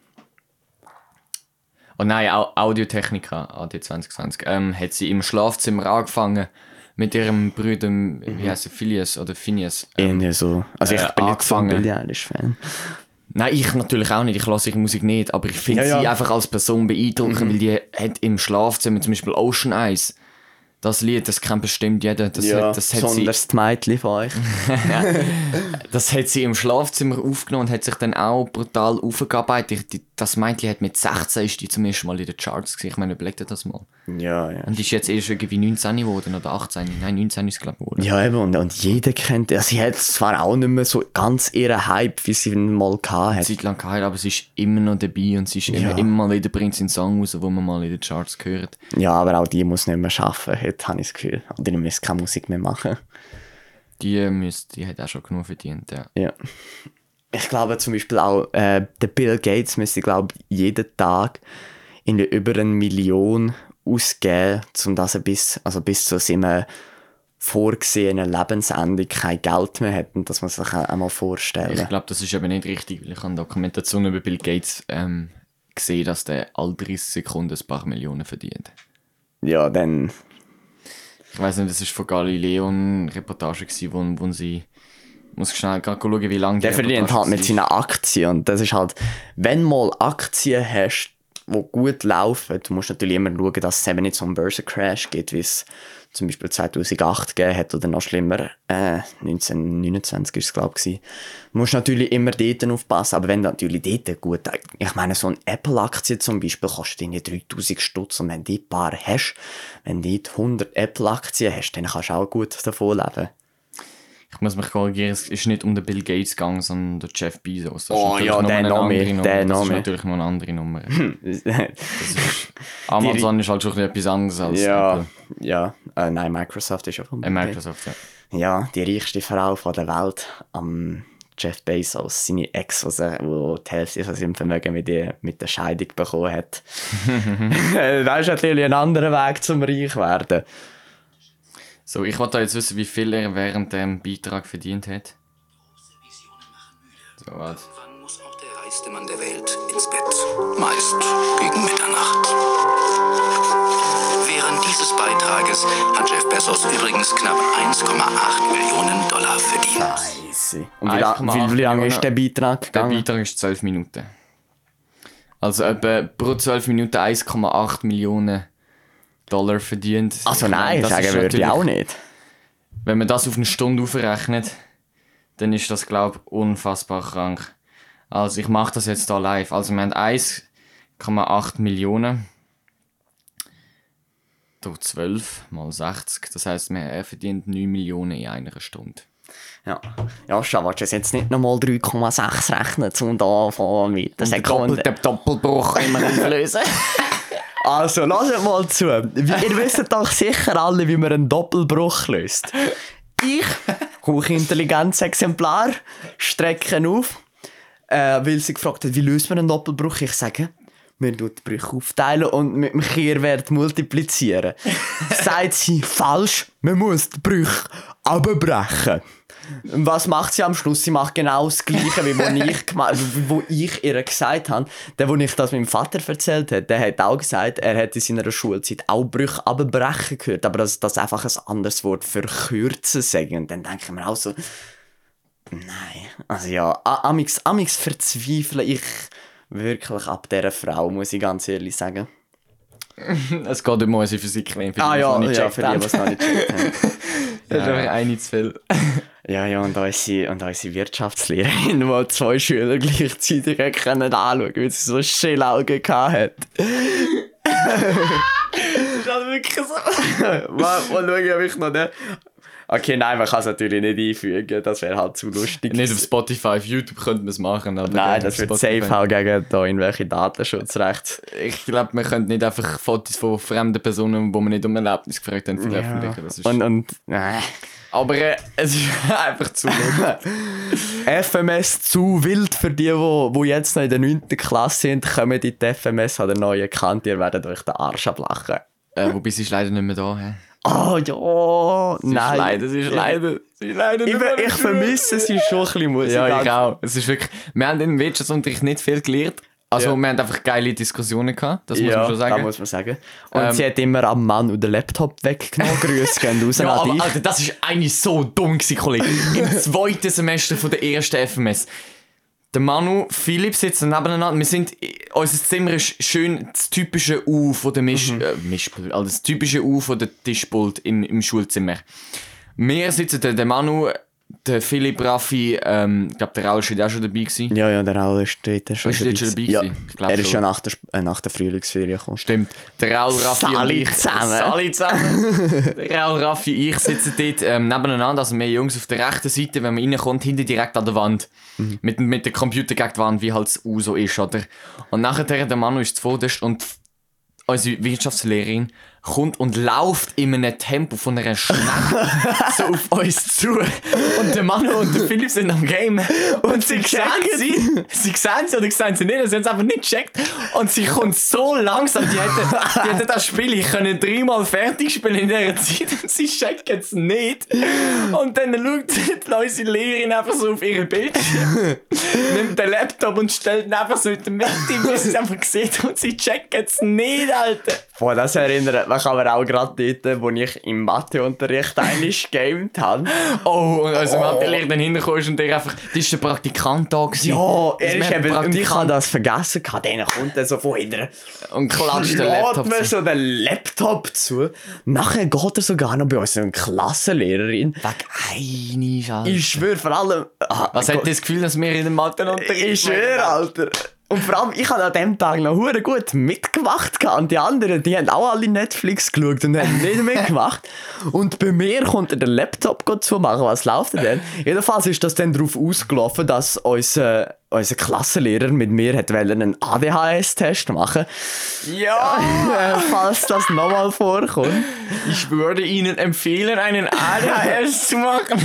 oh nein, Au Audiotechnica AT 2020, ähm, hat sie im Schlafzimmer angefangen mit ihrem Bruder, wie heißt er, Phileas oder Phineas. Ähm, Irgendwie so. Also ich Äh, bin nicht so ein angefangen. Eilish-Fan. Nein, ich natürlich auch nicht. Ich lasse ihre Musik nicht. Aber ich finde Ja, ja. sie einfach als Person beeindruckend, weil die hat im Schlafzimmer zum Beispiel Ocean Eyes. Das Lied, das kennt bestimmt jeder. Das, Ja, hat, das, hat sie, besonders die Mädchen von euch. das hat sie im Schlafzimmer aufgenommen und hat sich dann auch brutal aufgearbeitet. Die- Das Mädchen hat mit 16 ist die zum ersten Mal in den Charts gewesen. Ich meine, überleg dir das mal. Ja, ja. Und die ist jetzt erst irgendwie 19 geworden oder 18. Nein, 19 ist es glaube ich geworden. Ja, eben, und, und jeder kennt, ja, sie hat zwar auch nicht mehr so ganz ihren Hype, wie sie ihn mal gehabt Eine hat. Zeit lang geheiratet, aber sie ist immer noch dabei und sie ist immer, Ja. immer mal wieder bringt sie einen Song raus, wo man mal in den Charts gehört. Ja, aber auch die muss nicht mehr arbeiten, hat, habe ich das Gefühl. Oder die muss keine Musik mehr machen. Die, müsste, die hat auch schon genug verdient, ja. Ja. Ich glaube zum Beispiel auch, äh, der Bill Gates müsste, glaube ich, jeden Tag in der über eine Million ausgeben, um dass er bis, also bis zu seinem vorgesehenen Lebensende kein Geld mehr hat. Und das muss man sich auch einmal vorstellen. Ich glaube, das ist eben nicht richtig, weil ich habe Dokumentation über Bill Gates ähm, gesehen, dass der all 30 Sekunden ein paar Millionen verdient. Ja, dann, Ich weiß nicht, das war von Galileo eine Reportage, gewesen, wo, wo sie. Ich muss schnell schauen, wie lange die der verdient halt mit seinen Aktien. Und das ist halt, wenn mal Aktien hast, die gut laufen, du musst natürlich immer schauen, dass es eben nicht so einen Börsencrash gibt, wie es zum Beispiel 2008 gegeben hat oder noch schlimmer, äh, 1929 ist es glaube ich. Musst natürlich immer dort aufpassen, aber wenn du natürlich dort gut, ich meine so eine Apple-Aktie zum Beispiel kostet irgendwie 3000 Stutz und wenn du die paar hast, wenn du dort 100 Apple-Aktien hast, dann kannst du auch gut davon leben. Ich muss mich korrigieren, es ist nicht um den Bill Gates gegangen, sondern um den Jeff Bezos. Das Oh ja, der Nummer. der Das noch ist natürlich noch eine andere Nummer. Das ist, Amazon ist halt schon etwas anderes als ja, Apple. ja, äh, nein, Microsoft ist ja von Äh, Microsoft, ja. Ja, die reichste Frau von der Welt, am Jeff Bezos, seine Ex, die die Hälfte von seinem Vermögen mit, ihr, mit der Scheidung bekommen hat. das ist natürlich ein anderer Weg zum reich werden. So, ich wollte jetzt wissen, wie viel er während dem Beitrag verdient hat. So, warte. Wann muss auch der reichste Mann der Welt ins Bett? Meist gegen Mitternacht. Während dieses Beitrages hat Jeff Bezos übrigens knapp 1,8 Millionen Dollar verdient. Scheisse. Und wie, la 1,8 wie, wie lange ist der Beitrag Der gegangen? Beitrag ist 12 Minuten. Also etwa pro 12 Minuten 1,8 Millionen Dollar verdient. Also Ich meine, nein, das sagen ist würde ich auch nicht. Wenn man das auf eine Stunde aufrechnet, dann ist das, glaube ich, unfassbar krank. Also ich mache das jetzt da live. Also wir haben 1,8 Millionen durch 12 mal 60. Das heisst, er verdient 9 Millionen in einer Stunde. Ja, ja willst du es jetzt nicht nochmal 3,6 rechnen, um da von mit der Sekunde? Den Doppelbruch immer lösen. Also, lasst mal zu. Ihr wisst doch sicher alle, wie man einen Doppelbruch löst. Ich, Hochintelligenzexemplar, strecke auf, äh, weil sie gefragt hat, wie löst man einen Doppelbruch? Ich sage, man tut die Brüche aufteilen und mit dem Kehrwert multiplizieren. Sagt sie, falsch, man muss die Brüche abbrechen. Was macht sie am Schluss? Sie macht genau das Gleiche, wie wo ich, wo ich ihr gesagt habe. Der, wo ich das meinem Vater erzählt hat, der hat auch gesagt, er hat in seiner Schulzeit auch Brüche abbrechen gehört, aber dass das einfach ein anderes Wort für kürzen sagen. Und dann denke ich mir auch so, nein. Also ja, amix, amix verzweifle ich wirklich ab dieser Frau, muss ich ganz ehrlich sagen. Es geht um unsere Physik, wenn Ah ja, nicht ja für die, die es noch nicht gecheckt haben. Das ist einfach eine zu viel. Ja, ja, und unsere, und unsere Wirtschaftslehrerin, die zwei Schüler gleichzeitig anschauen weil sie so schöne Augen hatte. das ist halt wirklich so. mal, mal schauen, ob ich noch den... Okay, nein, man kann es natürlich nicht einfügen, das wäre halt zu lustig. Nicht auf Spotify, auf YouTube könnte man es machen. Aber Nein, das wird safe auch gegen da irgendwelche Datenschutzrechte. Ich glaube, man könnte nicht einfach Fotos von fremden Personen, wo man nicht um Erlaubnis gefragt haben, veröffentlichen. Ist Und, und nein. Aber äh, es ist einfach zu lustig. FMS zu wild für die, die, die jetzt noch in der 9. Klasse sind, kommen in die FMS an der neuen Kante, ihr werdet euch den Arsch ablachen. äh, wobei sie ist leider nicht mehr da. Hä? Oh ja, Sie ist nein. leider, sie ist leider, sie ist leider Ich, nicht mehr ich vermisse sie schon ein bisschen, muss Ja, ich auch. Es ist wirklich, wir haben im Wirtschaftsunterricht nicht viel gelernt. Also Ja. wir haben einfach geile Diskussionen gehabt, das muss ja, man schon sagen. das muss man sagen. Und Ähm, sie hat immer am Mann und den Laptop weggenommen. Grüße gehen raus Ja, an aber. Alter, das ist eigentlich so dumm gewesen, Kollege. Im zweiten Semester von der ersten FMS. Der Manu, Philipp sitzen nebeneinander. Wir sind, unser Zimmer ist schön das typische U von der Misch, Mhm. äh, Mischpult, also das typische U von der Tischpult im, im Schulzimmer. Wir sitzen, der, der Manu, der Philipp, Raffi, ähm, ich glaube, der Raul ist auch schon dabei gewesen. Ja, ja, der Raul ist dort schon Ist dort schon dabei Ja, glaub er ist schon. nach der, äh, nach der Frühlingsferien gekommen. Stimmt. Der Raul, Raffi und Sali ich. zusammen. Sali zusammen. der Raul, Raffi, ich sitzen dort ähm, nebeneinander. Also wir Jungs auf der rechten Seite, wenn man reinkommt, hinten direkt an der Wand. Mit, mit dem Computer gegen die Wand, wie halt U so ist, oder? Und nachher der Manu ist zuvorderst und unsere Wirtschaftslehrerin kommt und läuft in einem Tempo von einer Schnecke so auf uns zu. Und der Manu und der Philipp sind am Game. Und sie sehen sie, sie sehen sie oder sehen sie nicht, sie haben es einfach nicht gecheckt. Und sie kommt so langsam, die hätten, die hätten das Spiel ich können dreimal fertig spielen in dieser Zeit und sie checken es nicht. Und dann schaut unsere Lehrerin einfach so auf ihre Bildschirm, nimmt den Laptop und stellt ihn einfach so in der Mitte, bis sie es einfach sieht und sie checken es nicht, Alter. Boah, das erinnert mich aber auch gerade dort, wo ich im Matheunterricht eigentlich gegamed habe. Oh, und also oh. Mathelehrer dann hintergekommen ist und der einfach, das ist der Praktikant da gewesen. Ja, er Also, ist wir haben eben, und ich habe das vergessen. Dann kommt er so von hinten und klatscht den Laptop mir zu. so den Laptop zu. Nachher geht er sogar noch bei unserer Klassenlehrerin. Weg einisch, Alter. Ich schwöre vor allem... Ah, Was hat das Gefühl, dass wir in dem Matheunterricht Ich schwöre, Alter. Und vor allem, ich habe an dem Tag noch hure gut mitgemacht. Und die anderen, die haben auch alle Netflix geschaut und haben nicht mitgemacht. Und bei mir konnte der Laptop zu machen. Was läuft denn? Jedenfalls ist das dann darauf ausgelaufen, dass unser, unser Klassenlehrer mit mir hat einen ADHS-Test machen Ja! äh, Falls das nochmal vorkommt. Ich würde Ihnen empfehlen, einen ADHS zu machen.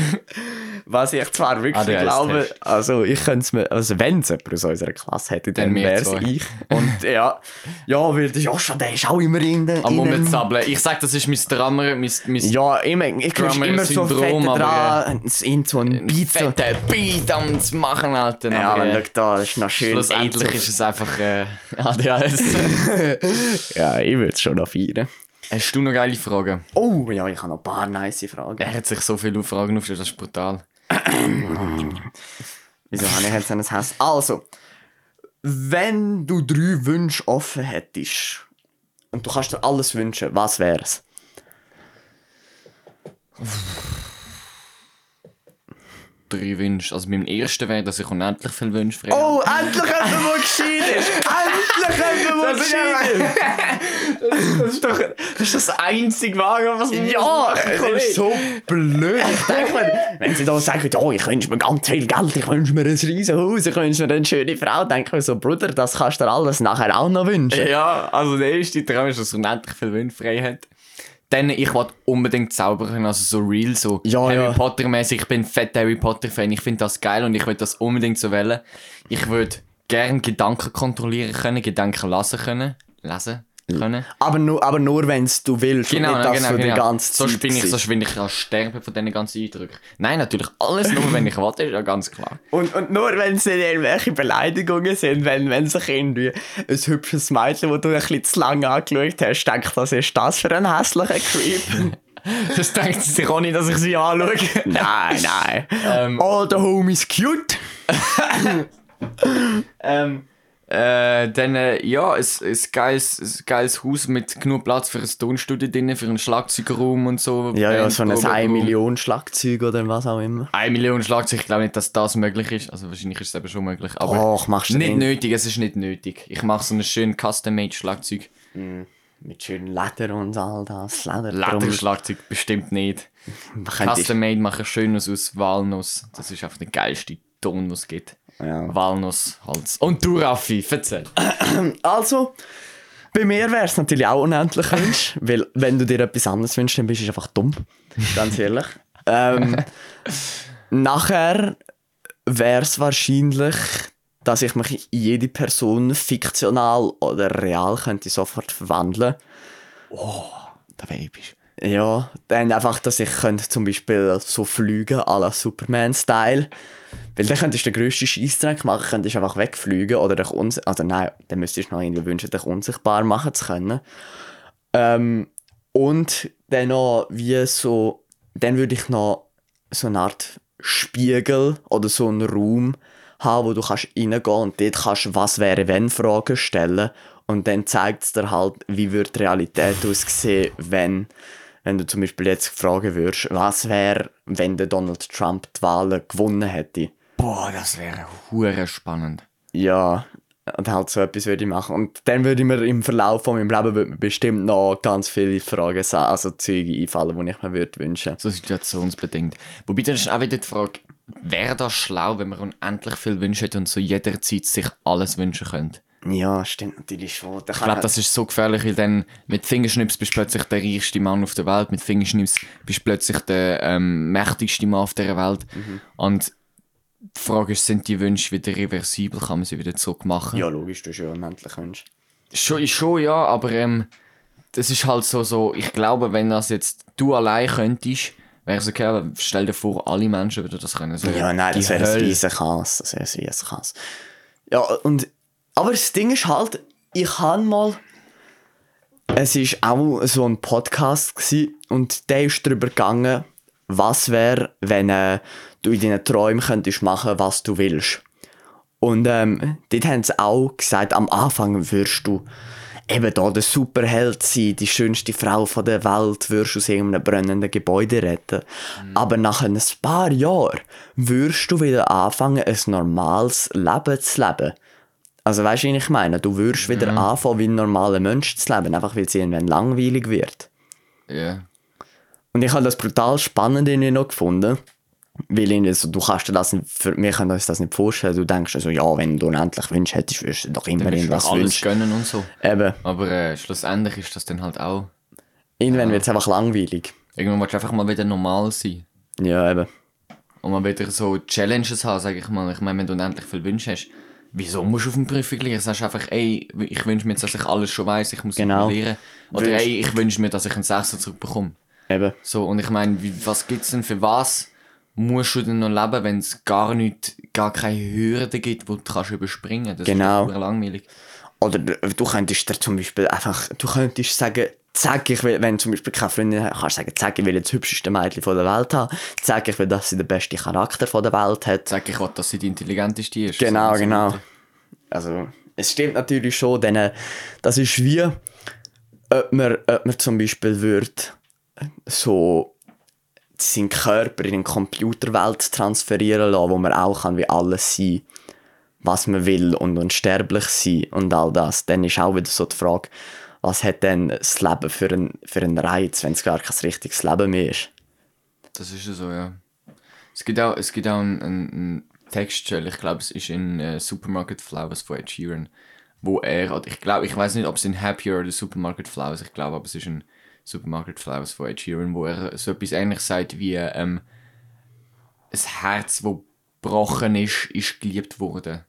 Was ich zwar wirklich ADHS-Test. glaube, also ich könnte es mir, also wenn es jemand aus unserer Klasse hätte, dann Dann wäre es ich. Und ja, ja, weil der Joshua, der ist auch immer in der... Am in dem- Rumzappeln. Ich sag, das ist mein Drummer, mein, mein Ja, immer, ich kriege Drummer immer so fette aber, dran, in so ein Beat. Fetten Beat am machen, Alter. Ja, äh, schau da, das ist noch schön. Schlussendlich ist es einfach äh, ADHS. Ja, ich würde es schon noch feiern. Hast du noch geile Fragen? Oh, ja, ich habe noch ein paar nice Fragen. Er hat sich so viele Fragen aufgestellt, das ist brutal. Wieso habe ich jetzt ein Hass? Also, wenn du drei Wünsche offen hättest und du kannst dir alles wünschen, was wäre es? Drei Wünsche. Also beim ersten wäre, dass ich unendlich viel Wünsche frei Oh, endlich jemand, der gescheit ist! Endlich jemand, der gescheit ist! Das ist doch das, ist das einzige Wahre, was man Ja, Kollege. ist so blöd. Ich denke mir, wenn sie da sagen, oh, ich wünsche mir ganz viel Geld, ich wünsche mir ein riesen Haus, ich wünsche mir eine schöne Frau, denke ich so, Bruder, das kannst du dir alles nachher auch noch wünschen. Ja, also der erste Traum ist, dass er unendlich viel Wünsche frei hat. Dann, ich wollte unbedingt zaubern, also so real, so Ja, Harry ja. Potter mäßig. Ich bin fett Harry Potter Fan, ich finde das geil und ich würde das unbedingt so wählen. Ich würde gern Gedanken kontrollieren können, Gedanken lesen können. Lesen können. Aber nur, aber nur wenn du willst Genau, und nicht, genau, die genau. ganze so Zeit bin ich, so bin ich kann sterben von diesen ganzen Eindrücken. Nein, natürlich alles nur, wenn ich warte, ist ja ganz klar. Und, und nur wenn es irgendwelche Beleidigungen sind, wenn, wenn sich irgendwie ein hübsches Mädchen, das du ein bisschen zu lange angeschaut hast, denkt, was ist das für ein hässlicher Creep? Das denkt sie sich auch nicht, dass ich sie anschaue. nein, nein. Ähm. All the homies cute. Ähm, äh, dann, äh, ja, ein, ein, geiles, ein geiles Haus mit genug Platz für ein Tonstudio drin, für einen Schlagzeugerraum und so. Ja, ja, so ein Bandprobenraum. 1 Million Schlagzeug oder was auch immer. Eine Million Schlagzeug, ich glaube nicht, dass das möglich ist. Also wahrscheinlich ist es eben schon möglich. Aber Och, machst du nicht den- nötig, es ist nicht nötig. Ich mache so ein schön Custom-Made Schlagzeug. Mit schönen Leder und all das. Leder. Lederschlagzeug bestimmt nicht. Man könnte- Custom Made machen schönes aus Walnuss. Das ist einfach der geilste Ton, den es gibt. Ja. Walnuss, Holz. Und du, Raffi, erzähl. Also, bei mir wäre es natürlich auch unendlich Wunsch, weil wenn du dir etwas anderes wünschst, dann bist du einfach dumm. Ganz ehrlich. ähm, nachher wäre es wahrscheinlich, dass ich mich in jede Person fiktional oder real könnte sofort verwandeln. Da wäre episch. Ja, dann einfach, dass ich könnte zum Beispiel so fliegen, à la Superman-Style. Weil dann könntest du den grössten Scheissdreck machen, könntest einfach wegfliegen oder dich uns also nein, dann müsstest du noch irgendwie wünschen, dich unsichtbar machen zu können. Ähm, und dann noch wie so, dann würde ich noch so eine Art Spiegel oder so einen Raum haben, wo du kannst reingehen und dort kannst «Was wäre wenn?» Fragen stellen und dann zeigt es dir halt, wie würde die Realität aussehen, wenn, wenn du zum Beispiel jetzt fragen würdest, was wäre, wenn der Donald Trump die Wahlen gewonnen hätte. Boah, das wäre hure spannend. Ja, und halt so etwas würde ich machen. Und dann würde ich mir im Verlauf von meinem Leben bestimmt noch ganz viele Fragen, also Züge einfallen, die ich mir würde wünschen. So situationsbedingt. Wobei dann ist auch wieder die Frage, wäre das schlau, wenn man unendlich viel wünscht hätte und so jederzeit sich alles wünschen könnte? Ja, stimmt natürlich schon. Da Ich glaube, das ist so gefährlich, weil dann mit Fingerschnips bist du plötzlich der reichste Mann auf der Welt, mit Fingerschnips bist du plötzlich der ähm, mächtigste Mann auf dieser Welt. Und die Frage ist, sind die Wünsche wieder reversibel? Kann man sie wieder zurückmachen? Ja, logisch, du hast ja unendlich Wünsche. Schon, schon ja, aber ähm, das ist halt so, so, ich glaube, wenn das jetzt du allein könntest, wäre es okay, aber stell dir vor, alle Menschen würden das können. Wäre Ja, nein, das wäre ein riesen Chaos. Das wäre ein riesen Chaos. Ja, und, aber das Ding ist halt, ich habe mal, es war auch so ein Podcast gewesen, und der ist darüber gegangen, was wäre, wenn äh, du in deinen Träumen könntest machen, was du willst. Und ähm, dort haben sie auch gesagt, am Anfang wirst du eben da der Superheld sein, die schönste Frau von der Welt, wirst du aus irgendeinem brennenden Gebäude retten. Aber nach ein paar Jahren wirst du wieder anfangen, ein normales Leben zu leben. Also weißt du, wie ich meine? Du wirst wieder anfangen, wie ein normaler Mensch zu leben, einfach weil es irgendwann langweilig wird. Ja. Und ich habe das brutal spannend irgendwie noch gefunden. Weil irgendwie so, du kannst dir das nicht, für, wir können uns das nicht vorstellen. Du denkst also, ja, wenn du unendlich Wünsche hättest, würdest du doch immer irgendwas alles wünschen. gönnen und so. Eben, Aber äh, schlussendlich ist das dann halt auch. irgendwann wird es einfach langweilig. Irgendwann willst du einfach mal wieder normal sein. Ja, eben. Und mal wieder so Challenges haben, sag ich mal. Ich meine, wenn du unendlich viel Wünsche hast, wieso musst du auf dem Prüfung lernen? Sagst du einfach, ey, ich wünsche mir jetzt, dass ich alles schon weiß, ich muss Genau. lernen. Oder ey, ich wünsche mir, dass ich einen Sechser zurückbekomme. Eben. So, und ich meine, was gibt's denn für was musst du denn noch leben, wenn es gar nicht, gar keine Hürde gibt, die du kannst überspringen? Das Genau. ist langweilig. Oder du du könntest dir zum Beispiel einfach, du könntest sagen, zack, ich will, wenn du zum Beispiel keine Freundin hast, kannst du sagen, zack, ich will das hübscheste Mädchen von der Welt haben, zack, ich will, dass sie den besten Charakter von der Welt hat. Sag ich, will, dass sie die intelligenteste ist. Genau, So, genau. Also, es stimmt natürlich schon, denn äh, das ist wie, ob man, ob man zum Beispiel würde so seinen Körper in eine Computerwelt transferieren lassen, wo man auch kann wie alles sein was man will und unsterblich sein und all das. Dann ist auch wieder so die Frage, was hat denn das Leben für einen, für einen Reiz, wenn es gar kein richtiges Leben mehr ist? Das ist ja so, ja. Es gibt auch, es gibt auch einen, einen, Textstelle, ich glaube, es ist in äh, Supermarket Flowers von Ed Sheeran, wo er, ich glaube, ich weiß nicht, ob es in Happier oder Supermarket Flowers, ich glaube, aber es ist in Supermarket Flowers von Ed Sheeran, wo er so etwas ähnliches sagt wie, ähm, ein Herz, das gebrochen ist, ist geliebt worden.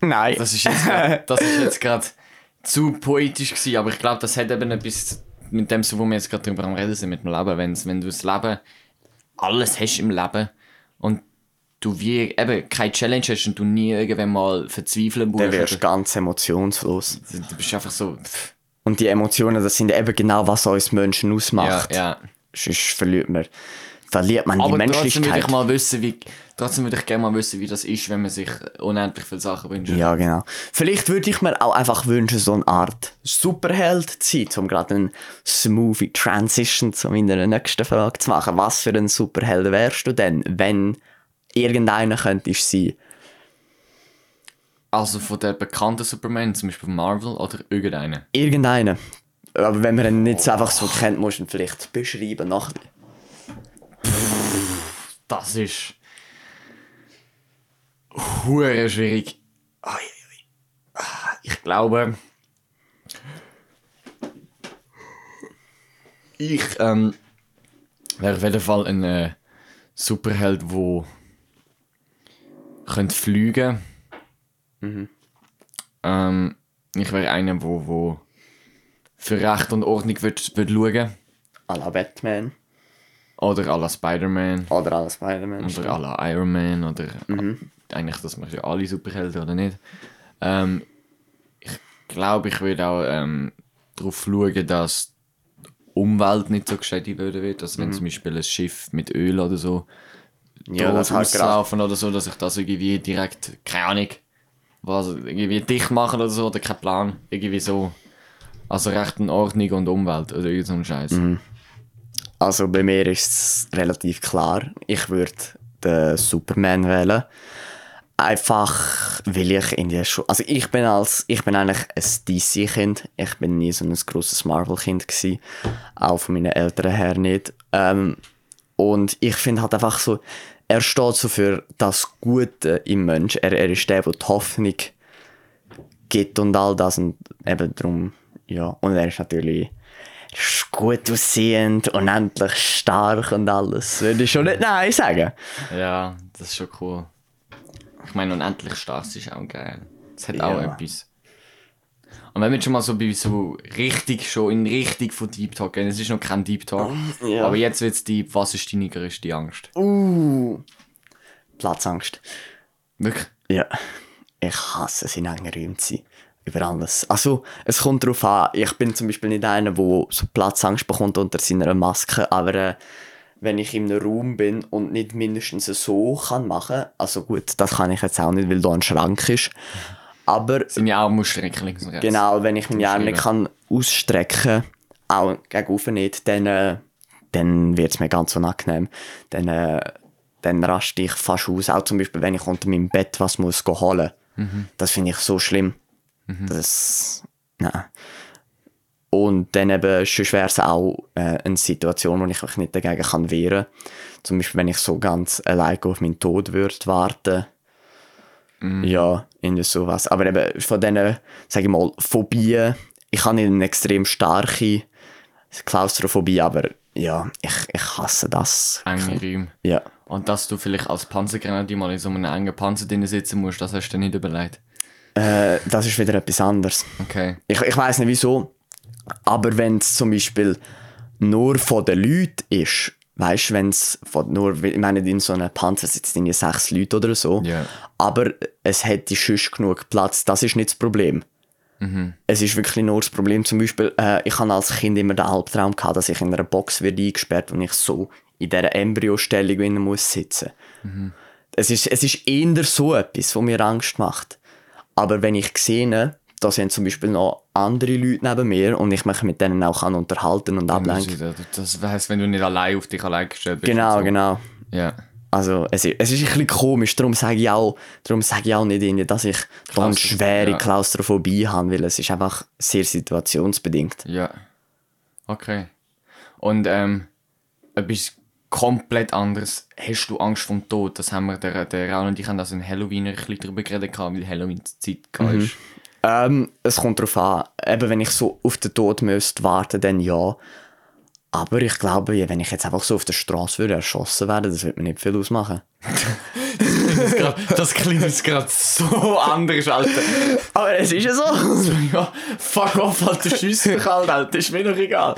Nein. Das ist jetzt grad, das ist jetzt gerade zu poetisch gewesen, aber ich glaube, das hat eben etwas mit dem, so, wo wir jetzt gerade drüber am reden sind, mit dem Leben. Wenn's, wenn du das Leben, alles hast im Leben und du wie eben keine Challenge hast und du nie irgendwann mal verzweifeln musst, Dann wirst du ganz emotionslos. du bist einfach so, pff, Und die Emotionen, das sind eben genau, was uns Menschen ja, ausmacht. ja. Sonst verliert man, verliert man die Aber trotzdem würde Menschlichkeit. ich mal wissen, wie, trotzdem würde ich gerne mal wissen, wie das ist, wenn man sich unendlich viele Sachen wünscht. Ja, genau. Vielleicht würde ich mir auch einfach wünschen, so eine Art Superheld zu sein, um gerade eine smoothie Transition zu meiner nächsten Frage zu machen. Was für ein Superheld wärst du denn, wenn irgendeiner könntest sein? Also von den bekannten Superman, zum Beispiel von Marvel oder irgendeinen? Irgendeinen. Aber wenn man ihn nicht so einfach so kennt, musst du ihn vielleicht beschreiben. Das ist. hure schwierig. Ah, Ich glaube. Ich ähm, wäre auf jeden Fall ein äh, Superheld, der könnte fliegen. Ähm, ich wäre einer, wo, wo für Recht und Ordnung würd, würd schauen. à la Batman Oder la Spider-Man. oder la Spider-Man. Oder alle Iron Man oder Mhm. eigentlich das machen ja alle Superhelden oder nicht. Ähm, ich glaube, ich würde auch ähm, darauf schauen, dass die Umwelt nicht so geschädigt wird. Also Mhm. wenn zum Beispiel ein Schiff mit Öl oder so Ja, das halt auslaufen oder so, dass ich das irgendwie direkt, keine Ahnung, was, irgendwie dicht machen oder so, oder kein Plan, irgendwie so. Also Recht und Ordnung und Umwelt oder irgend so ein Scheiß. Mhm. Also bei mir ist es relativ klar. Ich würde den Superman wählen. Einfach, weil ich in der Schule... Also ich bin als... Ich bin eigentlich ein DC-Kind. Ich bin nie so ein grosses Marvel-Kind gewesen. Auch von meinen Eltern her nicht. Ähm, und ich finde halt einfach so... Er steht so für das Gute im Mensch. Er, er ist der, der die Hoffnung gibt und all das. Und eben darum... Ja, und er ist natürlich gut aussehend, unendlich stark und alles. Würde ich schon nicht Nein sagen. Ja, das ist schon cool. Ich meine, unendlich stark ist auch geil. Das hat Ja. auch etwas. Und wenn wir schon mal so bei so richtig schon in Richtung von Deep Talk gehen, es ist noch kein Deep Talk, Ja. aber jetzt wird es deep. Was ist deine größte Angst? Uh. Platzangst. Wirklich? Ja. Ich hasse es, in engen Räumen zu sein. Über alles. Also, es kommt darauf an. Ich bin zum Beispiel nicht einer, der so Platzangst bekommt unter seiner Maske, aber äh, wenn ich in einem Raum bin und nicht mindestens so kann machen, also gut, das kann ich jetzt auch nicht, weil da ein Schrank ist, aber Seine Arme musst du strecken links und rechts. Genau, wenn ich meine Arme nicht kann ausstrecken auch gegen nicht, dann, äh, dann wird es mir ganz unangenehm. Dann, äh, dann raste ich fast aus. Auch zum Beispiel, wenn ich unter meinem Bett was muss holen Das finde ich so schlimm. Das. Nein. Und dann eben, sonst wäre es auch äh, eine Situation, wo ich mich nicht dagegen kann wehren kann. Zum Beispiel, wenn ich so ganz allein auf meinen Tod würde warten ja, irgendwie sowas. Aber eben von diesen, sage ich mal, Phobien, ich habe eine extrem starke Klaustrophobie, aber ja, ich, ich hasse das. Enge Räume. Ja. Und dass du vielleicht als Panzergrenadier mal in so einem engen Panzer drin sitzen musst, das hast du dir nicht überlegt. Äh, das ist wieder etwas anderes. Okay. Ich, ich weiß nicht wieso, aber wenn es zum Beispiel nur von den Leuten ist, weißt du, wenn es nur, ich meine, in so einem Panzer sitzen irgendwie sechs Leute oder so, Ja. aber es hätte sonst genug Platz, das ist nicht das Problem. Es ist wirklich nur das Problem. Zum Beispiel, äh, ich hatte als Kind immer den Albtraum, gehabt, dass ich in einer Box werde eingesperrt und ich so in dieser Embryostellung muss sitzen. Es, ist, es ist eher so etwas, was mir Angst macht. Aber wenn ich sehe, da sind zum Beispiel noch andere Leute neben mir und ich mich mit denen auch kann unterhalten und ablenken. Das heisst, wenn du nicht allein auf dich allein gestellt bist. Genau, so. genau. Ja. Also, es ist, es ist ein bisschen komisch, darum sage ich auch, darum sage ich auch nicht, dass ich da eine schwere ja. Klaustrophobie habe, weil es ist einfach sehr situationsbedingt. Ja. Okay. Und ähm, etwas komplett anderes. Hast du Angst vom Tod? Das haben wir, der, der Raul und ich haben das in Halloween ein bisschen drüber geredet, weil Halloween-Zeit mhm. ist. Ähm, es kommt darauf an, eben wenn ich so auf den Tod müsste warten, dann ja. Aber ich glaube, wenn ich jetzt einfach so auf der Straße würde erschossen werden, das würde mir nicht viel ausmachen. Das, klingt jetzt gerade so anders, Alter. Aber es ist ja so. ja, fuck off, Alter, schiss mich halt, Alter, ist mir doch egal.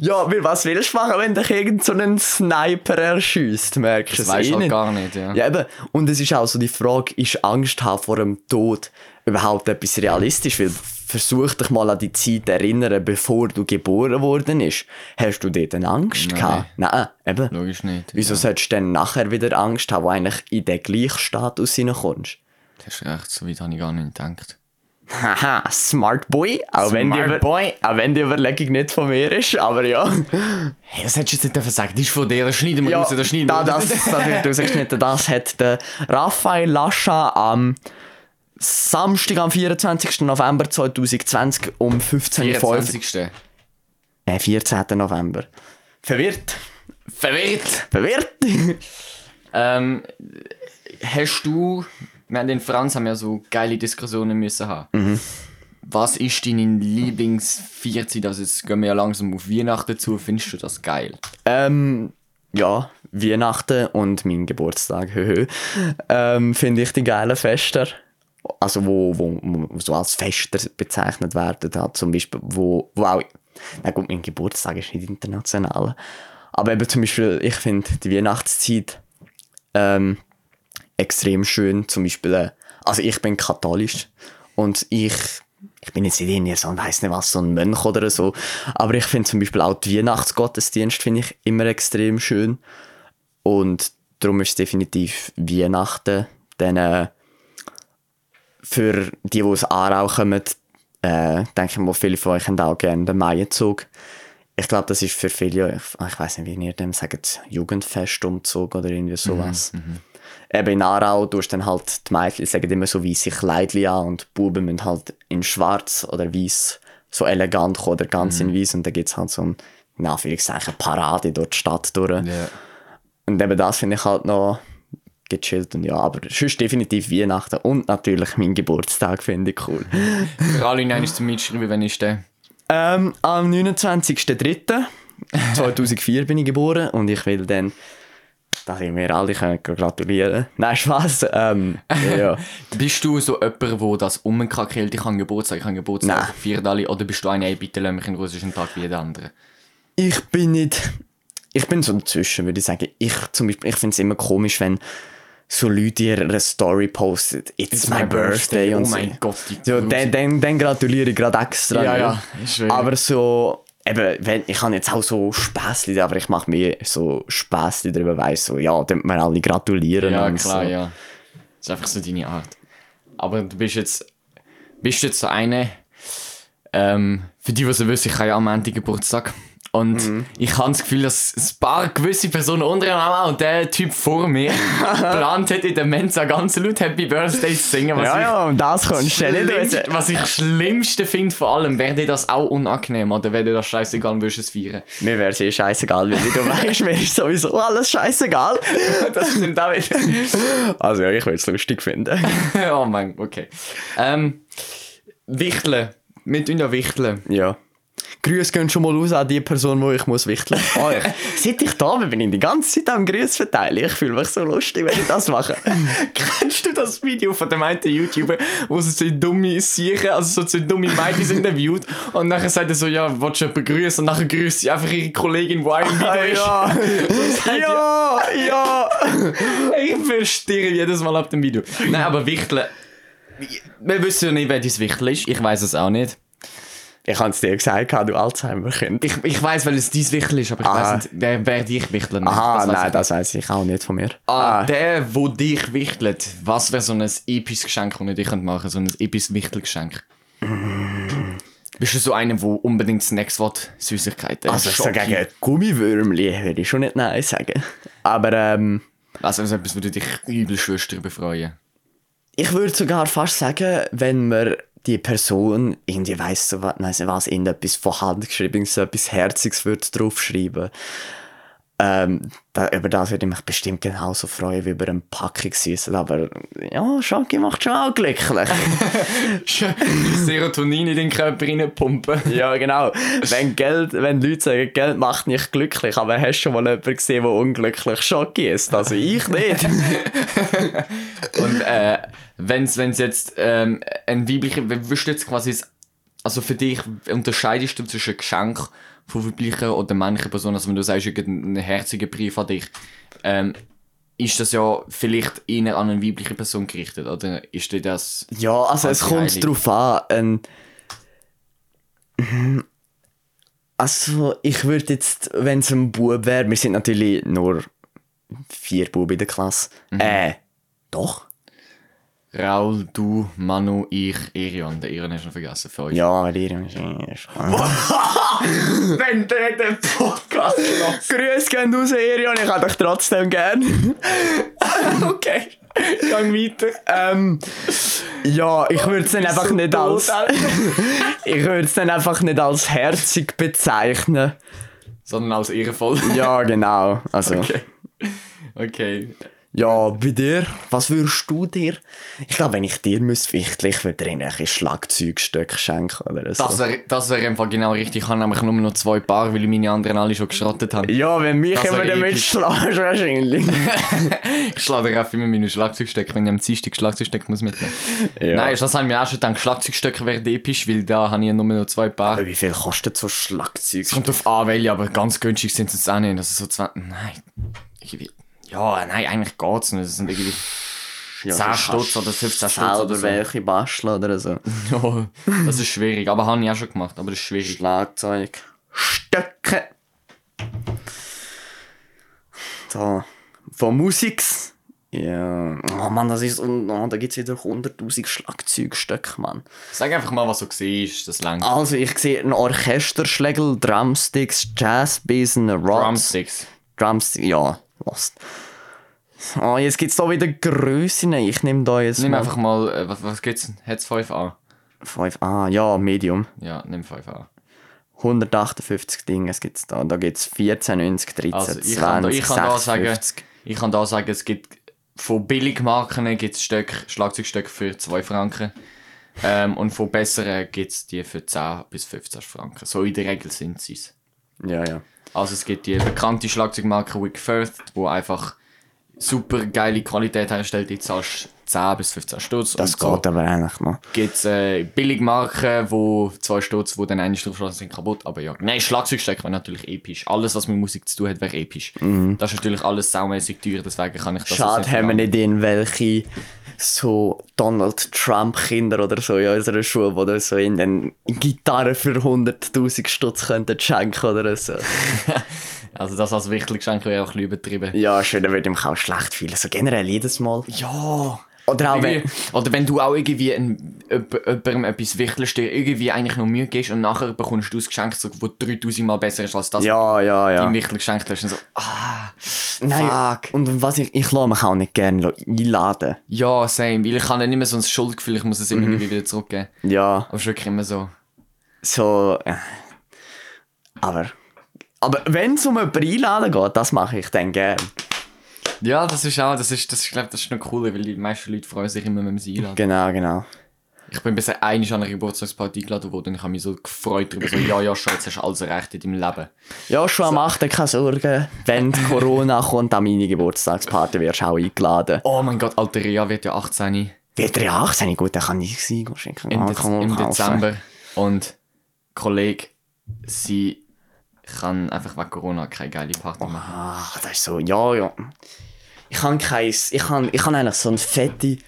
ja, weil was willst du machen, wenn dich irgend so einen Sniper erschießt, merkst du Das eh du halt gar nicht, ja. Ja, eben. Und es ist auch so die Frage, ist Angst haben vor dem Tod überhaupt etwas realistisch? Weil versuch dich mal an die Zeit zu erinnern, bevor du geboren worden bist. Hast du dort eine Angst Nein. gehabt? Nein, eben. Logisch nicht. Wieso ja. solltest du dann nachher wieder Angst haben, wo eigentlich in den gleichen Status hineinkommst? Du hast recht, so weit habe ich gar nicht gedacht. Haha, Smart Boy. Auch, wenn die Smart Boy. auch wenn die Überlegung nicht von mir ist, aber ja. Hey, das hättest du jetzt nicht sagen. Das ist von dir, das schneiden wir raus, das schneiden wir da, das, das wird rausgeschnitten. Das hat der Raphael Lascha am Samstag am 24. November 2020 um 15.05 Uhr. 24. Äh, 14. November. Verwirrt. Verwirrt! Verwirrt. Ähm, hast du, wir haben den Franz haben ja so geile Diskussionen müssen haben. Mhm. Was ist deine Lieblings-Vierzeit? Also jetzt gehen wir ja langsam auf Weihnachten zu. Findest du das geil? ähm, ja, Weihnachten und mein Geburtstag, ähm, finde ich die geilen Fester. Also, wo, wo, wo so als Fester bezeichnet werden. Da, zum Beispiel, wo, wo auch. Na gut, mein Geburtstag ist nicht international. Aber eben zum Beispiel, ich finde die Weihnachtszeit ähm, extrem schön. Zum Beispiel, äh, also ich bin katholisch und ich, ich bin jetzt nicht irgendwie so, weiss nicht was, so ein Mönch oder so. Aber ich finde zum Beispiel auch die Weihnachtsgottesdienst finde ich immer extrem schön. Und darum ist definitiv Weihnachten. Dann äh, für die, die aus Aarau kommen, äh, denke ich mal, viele von euch haben auch gerne den Maienzug. Ich glaube, das ist für viele, ich, ich weiß nicht, wie ihr dem sagt, Jugendfestumzug oder irgendwie sowas. Eben in Aarau tust dann halt, die Mädchen sagen immer so weisse Kleidchen an und die Buben müssen halt in schwarz oder weiß so elegant kommen oder ganz in weiß und dann gibt es halt so ein, in Anführungszeichen, Parade durch die Stadt durch. Ja. Und eben das finde ich halt noch gechillt und ja, aber sonst definitiv Weihnachten und natürlich mein Geburtstag finde ich cool. Für alle nein ist zum Mitschreiben, wann ist der? ähm, am 29.03.2004 bin ich geboren und ich will dann, dass ich mir alle können gratulieren Nein, Spaß. Ähm, ja. Bist du so jemand, der das umkackelt, ich habe Geburtstag, ich habe Geburtstag, Nein. feiert alle, oder bist du einer, ey, bitte lass mich einen russischen Tag wie jeder andere? Ich bin nicht. Ich bin so dazwischen, würde ich sagen. Ich zum Beispiel, ich finde es immer komisch, wenn so Leute ihre Story posten. It's, my, birthday, und Oh so. mein Gott, die So, dann, dann, dann gratuliere ich gerade extra. Ja, ja, ist. Aber so, eben, wenn, ich habe jetzt auch so Späßli, aber ich mache mir so Späßli darüber, weiss so, ja, dann wir alle gratulieren. Ja, klar, so. ja. Das ist einfach so deine Art. Aber du bist jetzt, bist jetzt so eine, ähm, für die, die so wissen, ich habe ja am Ende Geburtstag. Und Mhm. ich habe das Gefühl, dass ein paar gewisse Personen unter mir haben und der Typ vor mir geplant hat, in der Mensa ganz laut Happy Birthday zu singen. Was Ja, ich ja, und das kannst du nicht was ich Schlimmste finde von allem, wäre dir das auch unangenehm oder wäre dir das scheißegal, würdest du es feiern? Mir wäre es eh scheißegal, weil du weißt, mir ist sowieso alles scheißegal. Das stimmt auch wieder. Also ja, ich würde es lustig finden. oh mein, okay. Ähm, Wichteln. Wir tun ja Wichteln. Ja. Grüße gehen schon mal aus an die Person, wo ich muss wichteln muss. Oh, seit ich da bin, bin ich die ganze Zeit am Grüße verteilen. Ich fühle mich so lustig, wenn ich das mache. Kennst du das Video von dem einen YouTuber, wo so zwei dumme Siechen, also so zwei dumme Mädchen interviewt und nachher sagt er so, ja, willst du jemanden grüßen? Und nachher grüßt sie einfach ihre Kollegin, die auch im Video ist. ja, ja, ja. Ich verstehe jedes Mal ab dem Video. Nein, aber Wichteln. Wir wissen ja nicht, wer dein Wichtel ist. Ich weiß es auch nicht. Ich habe es dir gesagt, du Alzheimer-Kind. Ich, ich weiß, weil es dein Wichtel ist, aber ich Ah. weiß nicht, wer, wer dich wichtelt. Aha, Das weiss nein, ich das weiß ich auch nicht von mir. Ah, der, wo dich wichtelt, was wäre so ein episches Geschenk, das ich machen könnte? So ein episches Wichtelgeschenk. Bist du so einer, der unbedingt Snacks will, Süßigkeiten? Also so Schoki? gegen Gummiwürmli würde ich schon nicht Nein sagen. Aber ähm, Also so etwas würde dich übel Schwester befreuen. ich würde sogar fast sagen, wenn man die Person irgendwie weiss, so, was, weiss nicht was, irgendetwas von Hand geschrieben, so etwas Herziges würde draufschreiben. Ähm, da, über das würde ich mich bestimmt genauso freuen wie über eine Packung Süßes. Aber ja, Schoki macht schon auch glücklich. Serotonin in den Körper reinpumpen. ja, genau. Wenn, Geld, wenn Leute sagen, Geld macht nicht glücklich, aber hast du schon mal jemanden gesehen, der unglücklich Schoki ist? Also ich nicht. Und äh, wenn es jetzt ähm, ein weiblicher, würdest du jetzt quasi, also für dich unterscheidest du zwischen Geschenk von oder männlicher Person, also wenn du sagst, einen herzigen Brief an dich, ähm, ist das ja vielleicht eher an eine weibliche Person gerichtet, oder ist dir das... Ja, also es kommt drauf an. Ähm, mhm. also ich würde jetzt, wenn es ein Bub wäre, wir sind natürlich nur vier Buben in der Klasse. Äh, doch? Raul, du, Manu, ich, Irion. Der Irion hast du noch vergessen für euch. Ja, aber ihr ist Wenn der den Podcast Grüß gehen raus, Irion, ich habe dich trotzdem gern. Okay. Gang weiter. Ähm, ja, ich würde es dann einfach so nicht als. Ich würde es dann einfach nicht als herzig bezeichnen. Sondern als ehrenvoll. Ja, genau. Also. Okay. Okay. Ja, bei dir, was würdest du dir? Ich glaube, wenn ich dir müsste ich würde dir ein Schlagzeugstück schenken oder so. Das wäre das wär Fall genau richtig. Ich habe nämlich nur noch zwei Paar, weil ich meine anderen alle schon geschrottet habe. ja, wenn mich immer damit schlägst, wahrscheinlich. Ich schlage dir einfach immer meine Schlagzeugstöcke, wenn ich am Dienstag Schlagzeugstöcke muss mitnehmen. Ja. Nein, das habe ich mir auch schon gedacht, Schlagzeugstöcke wären episch, weil da habe ich nur noch zwei Paar. Aber wie viel kostet so Schlagzeug? Es kommt auf an, welche, aber ganz günstig sind sie jetzt auch nicht. Also so 20, nein, irgendwie, ja, nein, eigentlich geht's nicht. Das sind irgendwie Ja, 10 du Stutz oder 15 Stutz oder Selber so. welche basteln oder so. Ja, das ist schwierig, aber habe ich auch schon gemacht, aber das ist schwierig. Schlagzeug. Stöcke. So. Von Musiks. Ja. Oh Mann, das ist. Oh, da gibt es wieder 100.000 Schlagzeugstöcke, Mann. Sag einfach mal, was du siehst, das langt. Also, ich sehe einen Orchesterschlägel, Drumsticks, Jazzbesen, Rods. Drumsticks. Drumsticks, ja, lost. Oh, jetzt gibt es da wieder Grössen. Ich nehme da jetzt Nimm mal einfach mal, äh, was, was gibt's? Hat's 5a? 5. Ah, ja, Medium. Ja, nimm 5a. 158 Dinge gibt es da. Da gibt es 14, 90, 13, Also, ich 20, kann, da- ich kann da sagen, 56. ich kann da sagen, es gibt von Billigmarken gibt es Stück, Schlagzeugstöcke für 2 Franken. Ähm, und von besseren gibt es die für 10 bis 15 Franken. So in der Regel sind sie es. Ja, ja. Also es gibt die bekannte Schlagzeugmarke Wick Firth, wo einfach super geile Qualität herstellt. Die zahlst 10 bis 15 Stutz. Das und so geht aber eigentlich noch. gibt es äh, Billigmarken, wo 2 Stutz, wo dann eine draufschlagen, sind kaputt. Aber ja, nein, Schlagzeugstück wäre natürlich episch. Alles, was mit Musik zu tun hat, wäre episch. Das ist natürlich alles saumäßig teuer, deswegen kann ich das Mhm. Schade, haben wir nicht irgendwelche so Donald Trump-Kinder oder so in unserer Schule, die so in den Gitarre für 100.000 Stutz könnten schenken oder so. Also das als Wichtelgeschenk wäre auch ein bisschen übertrieben. ja, schön, dann würde ich mich auch schlecht fühlen. So generell jedes Mal. Ja. Oder auch wenn... Oder wenn du auch irgendwie ein, jemand- jemandem etwas wichtelst, dir irgendwie eigentlich noch Mühe gibst und nachher bekommst du das Geschenk, so, das 3000 Mal besser ist als das, Ja, ja, was du ja. im Wichtelgeschenk hast. Und so, ah, Nein, fuck. und was ich... Ich lasse mich auch nicht gerne einladen. Ja, same. Weil ich habe nicht mehr so ein Schuldgefühl, ich muss es Mhm. irgendwie wieder zurückgeben. Ja, Aber es ist wirklich immer so. so... äh, Aber... Aber wenn es um jemanden einladen geht, das mache ich dann gerne. Ja, das ist auch, das ist, das ich glaube, das ist noch cool, weil die meisten Leute freuen sich immer, wenn sie einladen. Genau, genau. Ich bin bisher einmal an einer Geburtstagsparty eingeladen worden und ich habe mich so gefreut darüber, so, ja, ja, schon, jetzt hast du alles erreicht in deinem Leben. Ja, schon mach dir keine Sorgen. Wenn Corona kommt, an meine Geburtstagsparty wirst du auch eingeladen. Oh mein Gott, alte Ria wird ja 18 Wird er ja 18? Gut, dann kann ich sie schicken. im, Ah, Dez im. Dezember und Kollege, sie kann einfach wegen Corona keine geile Party machen. Ach, das ist so, ja, ja. Ich kann keins, ich kann, ich kann eigentlich so eine fette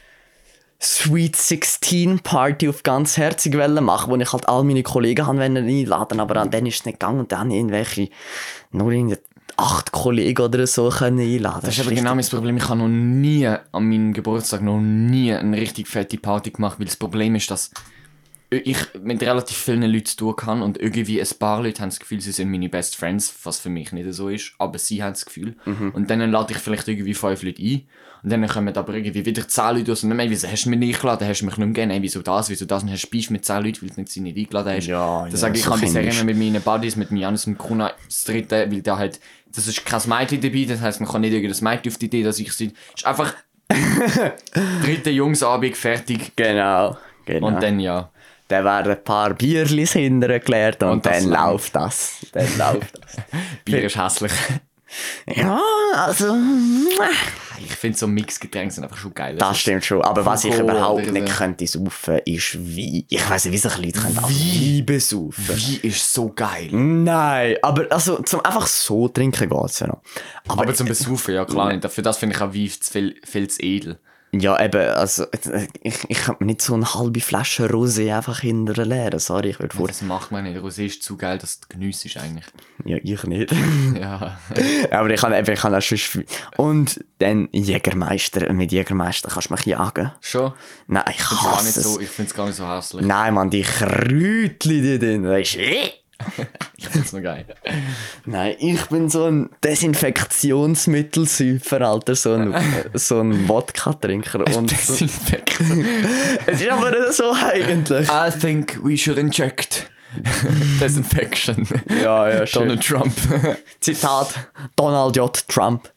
Sweet 16 Party auf ganz herzig machen, wo ich halt all meine Kollegen haben einladen, aber an denen ist es nicht gegangen und dann irgendwelche, nur irgendwie acht Kollegen oder so können einladen. Das ist aber genau mein Problem. Ich habe noch nie an meinem Geburtstag noch nie eine richtig fette Party gemacht, weil das Problem ist, dass ich mit relativ vielen Leuten zu tun kann und irgendwie ein paar Leute haben das Gefühl, sie sind meine Best Friends, was für mich nicht so ist, aber sie haben das Gefühl. Und dann lade ich vielleicht irgendwie fünf Leute ein und dann kommen aber irgendwie wieder zehn Leute aus und dann, «Ey, wieso hast du mich nicht eingeladen, hast du mich nicht mehr gegeben, «Ey, wieso das, wieso das und hast du Beef mit zehn Leuten, weil du nicht sie nicht eingeladen hast. Ja, dann ja, sage ich, ich so habe bisher immer mit meinen Buddies, mit Janis und Kuna das dritte, weil da halt, das ist kein Mädchen dabei, das heisst, man kann nicht irgendein Mädchen auf die Idee, dass ich sie, ist einfach dritte Jungsabend fertig Genau, genau. und dann ja. Dann werden ein paar Bierlis hinterher geleert und, Und dann läuft das. Dann läuft das. Bier ist hässlich. Ja, also. Ich finde so Mixgetränke sind einfach schon geil. Das stimmt schon. Aber was ich überhaupt nicht so. könnte saufen, ist Wein. Ich weiß nicht, wie solche Leute können Wein besaufen. Wie ist so geil. Nein, aber also zum einfach so trinken geht's ja noch. Aber, Aber zum Besaufen, ja klar nicht. Für das finde ich auch Wein viel, viel zu edel. Ja, eben, also ich, ich kann mir nicht so eine halbe Flasche Rosé einfach hinterher leeren. Sorry, ich würde vor. Das macht man nicht. Rosé ist zu geil, dass du geniessest eigentlich. Ja, ich nicht. Ja. aber ich kann eben, ich kann auch schon. Und dann Jägermeister. Mit Jägermeister kannst du mich jagen. Schon? Nein, ich Gar nicht hasse es. so, ich finde es gar nicht so hässlich. Nein, man, die Kräutchen die drin, das ist... ich find's noch geil. Nein, ich bin so ein Desinfektionsmittelsäufer, Alter, so ein, so ein Wodka-Trinker. Und Desinfekt. es ist aber nicht so eigentlich. I think we should inject Desinfection. Ja, ja, schön. Donald Trump. Zitat Donald J. Trump.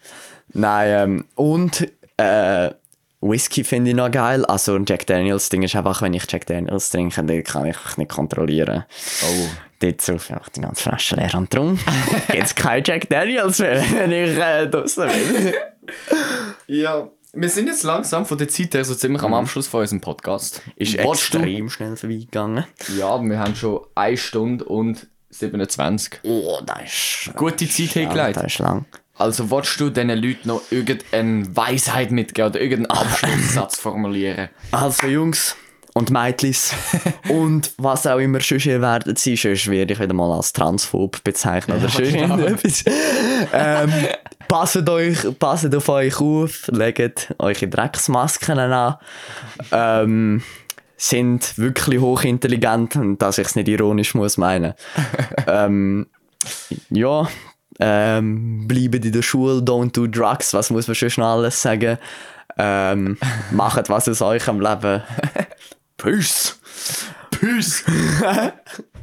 Nein, ähm, und äh, Whisky finde ich noch geil. Also ein Jack Daniels Ding ist einfach, wenn ich Jack Daniels trinke, dann kann ich nicht kontrollieren. Oh. Ich einfach die ganze Flasche leer und drum es kein Jack Daniels mehr, wenn ich äh, draussen bin. Ja. Wir sind jetzt langsam von der Zeit her so ziemlich am Abschluss von unserem Podcast. Ist du- extrem schnell vorbeigegangen. Ja, wir haben schon 1 Stunde und 27. Oh, das ist... Gute Zeit hingelegt. das ist lang. Also willst du diesen Leuten noch irgendeine Weisheit mitgeben oder irgendeinen Abschlusssatz formulieren? Also Jungs und Mädlis und was auch immer sonst ihr werdet sein, sonst werde ich wieder mal als transphob bezeichnen oder sonst irgendetwas. ähm, passet, euch, passet auf euch auf, legt eure Drecksmasken an. Ähm, sind wirklich hochintelligent und dass ich es nicht ironisch muss meinen. ähm, ja, ähm, bleibt in der Schule, don't do drugs, was muss man schon alles sagen? Ähm, macht was aus eurem Leben. Peace! Peace!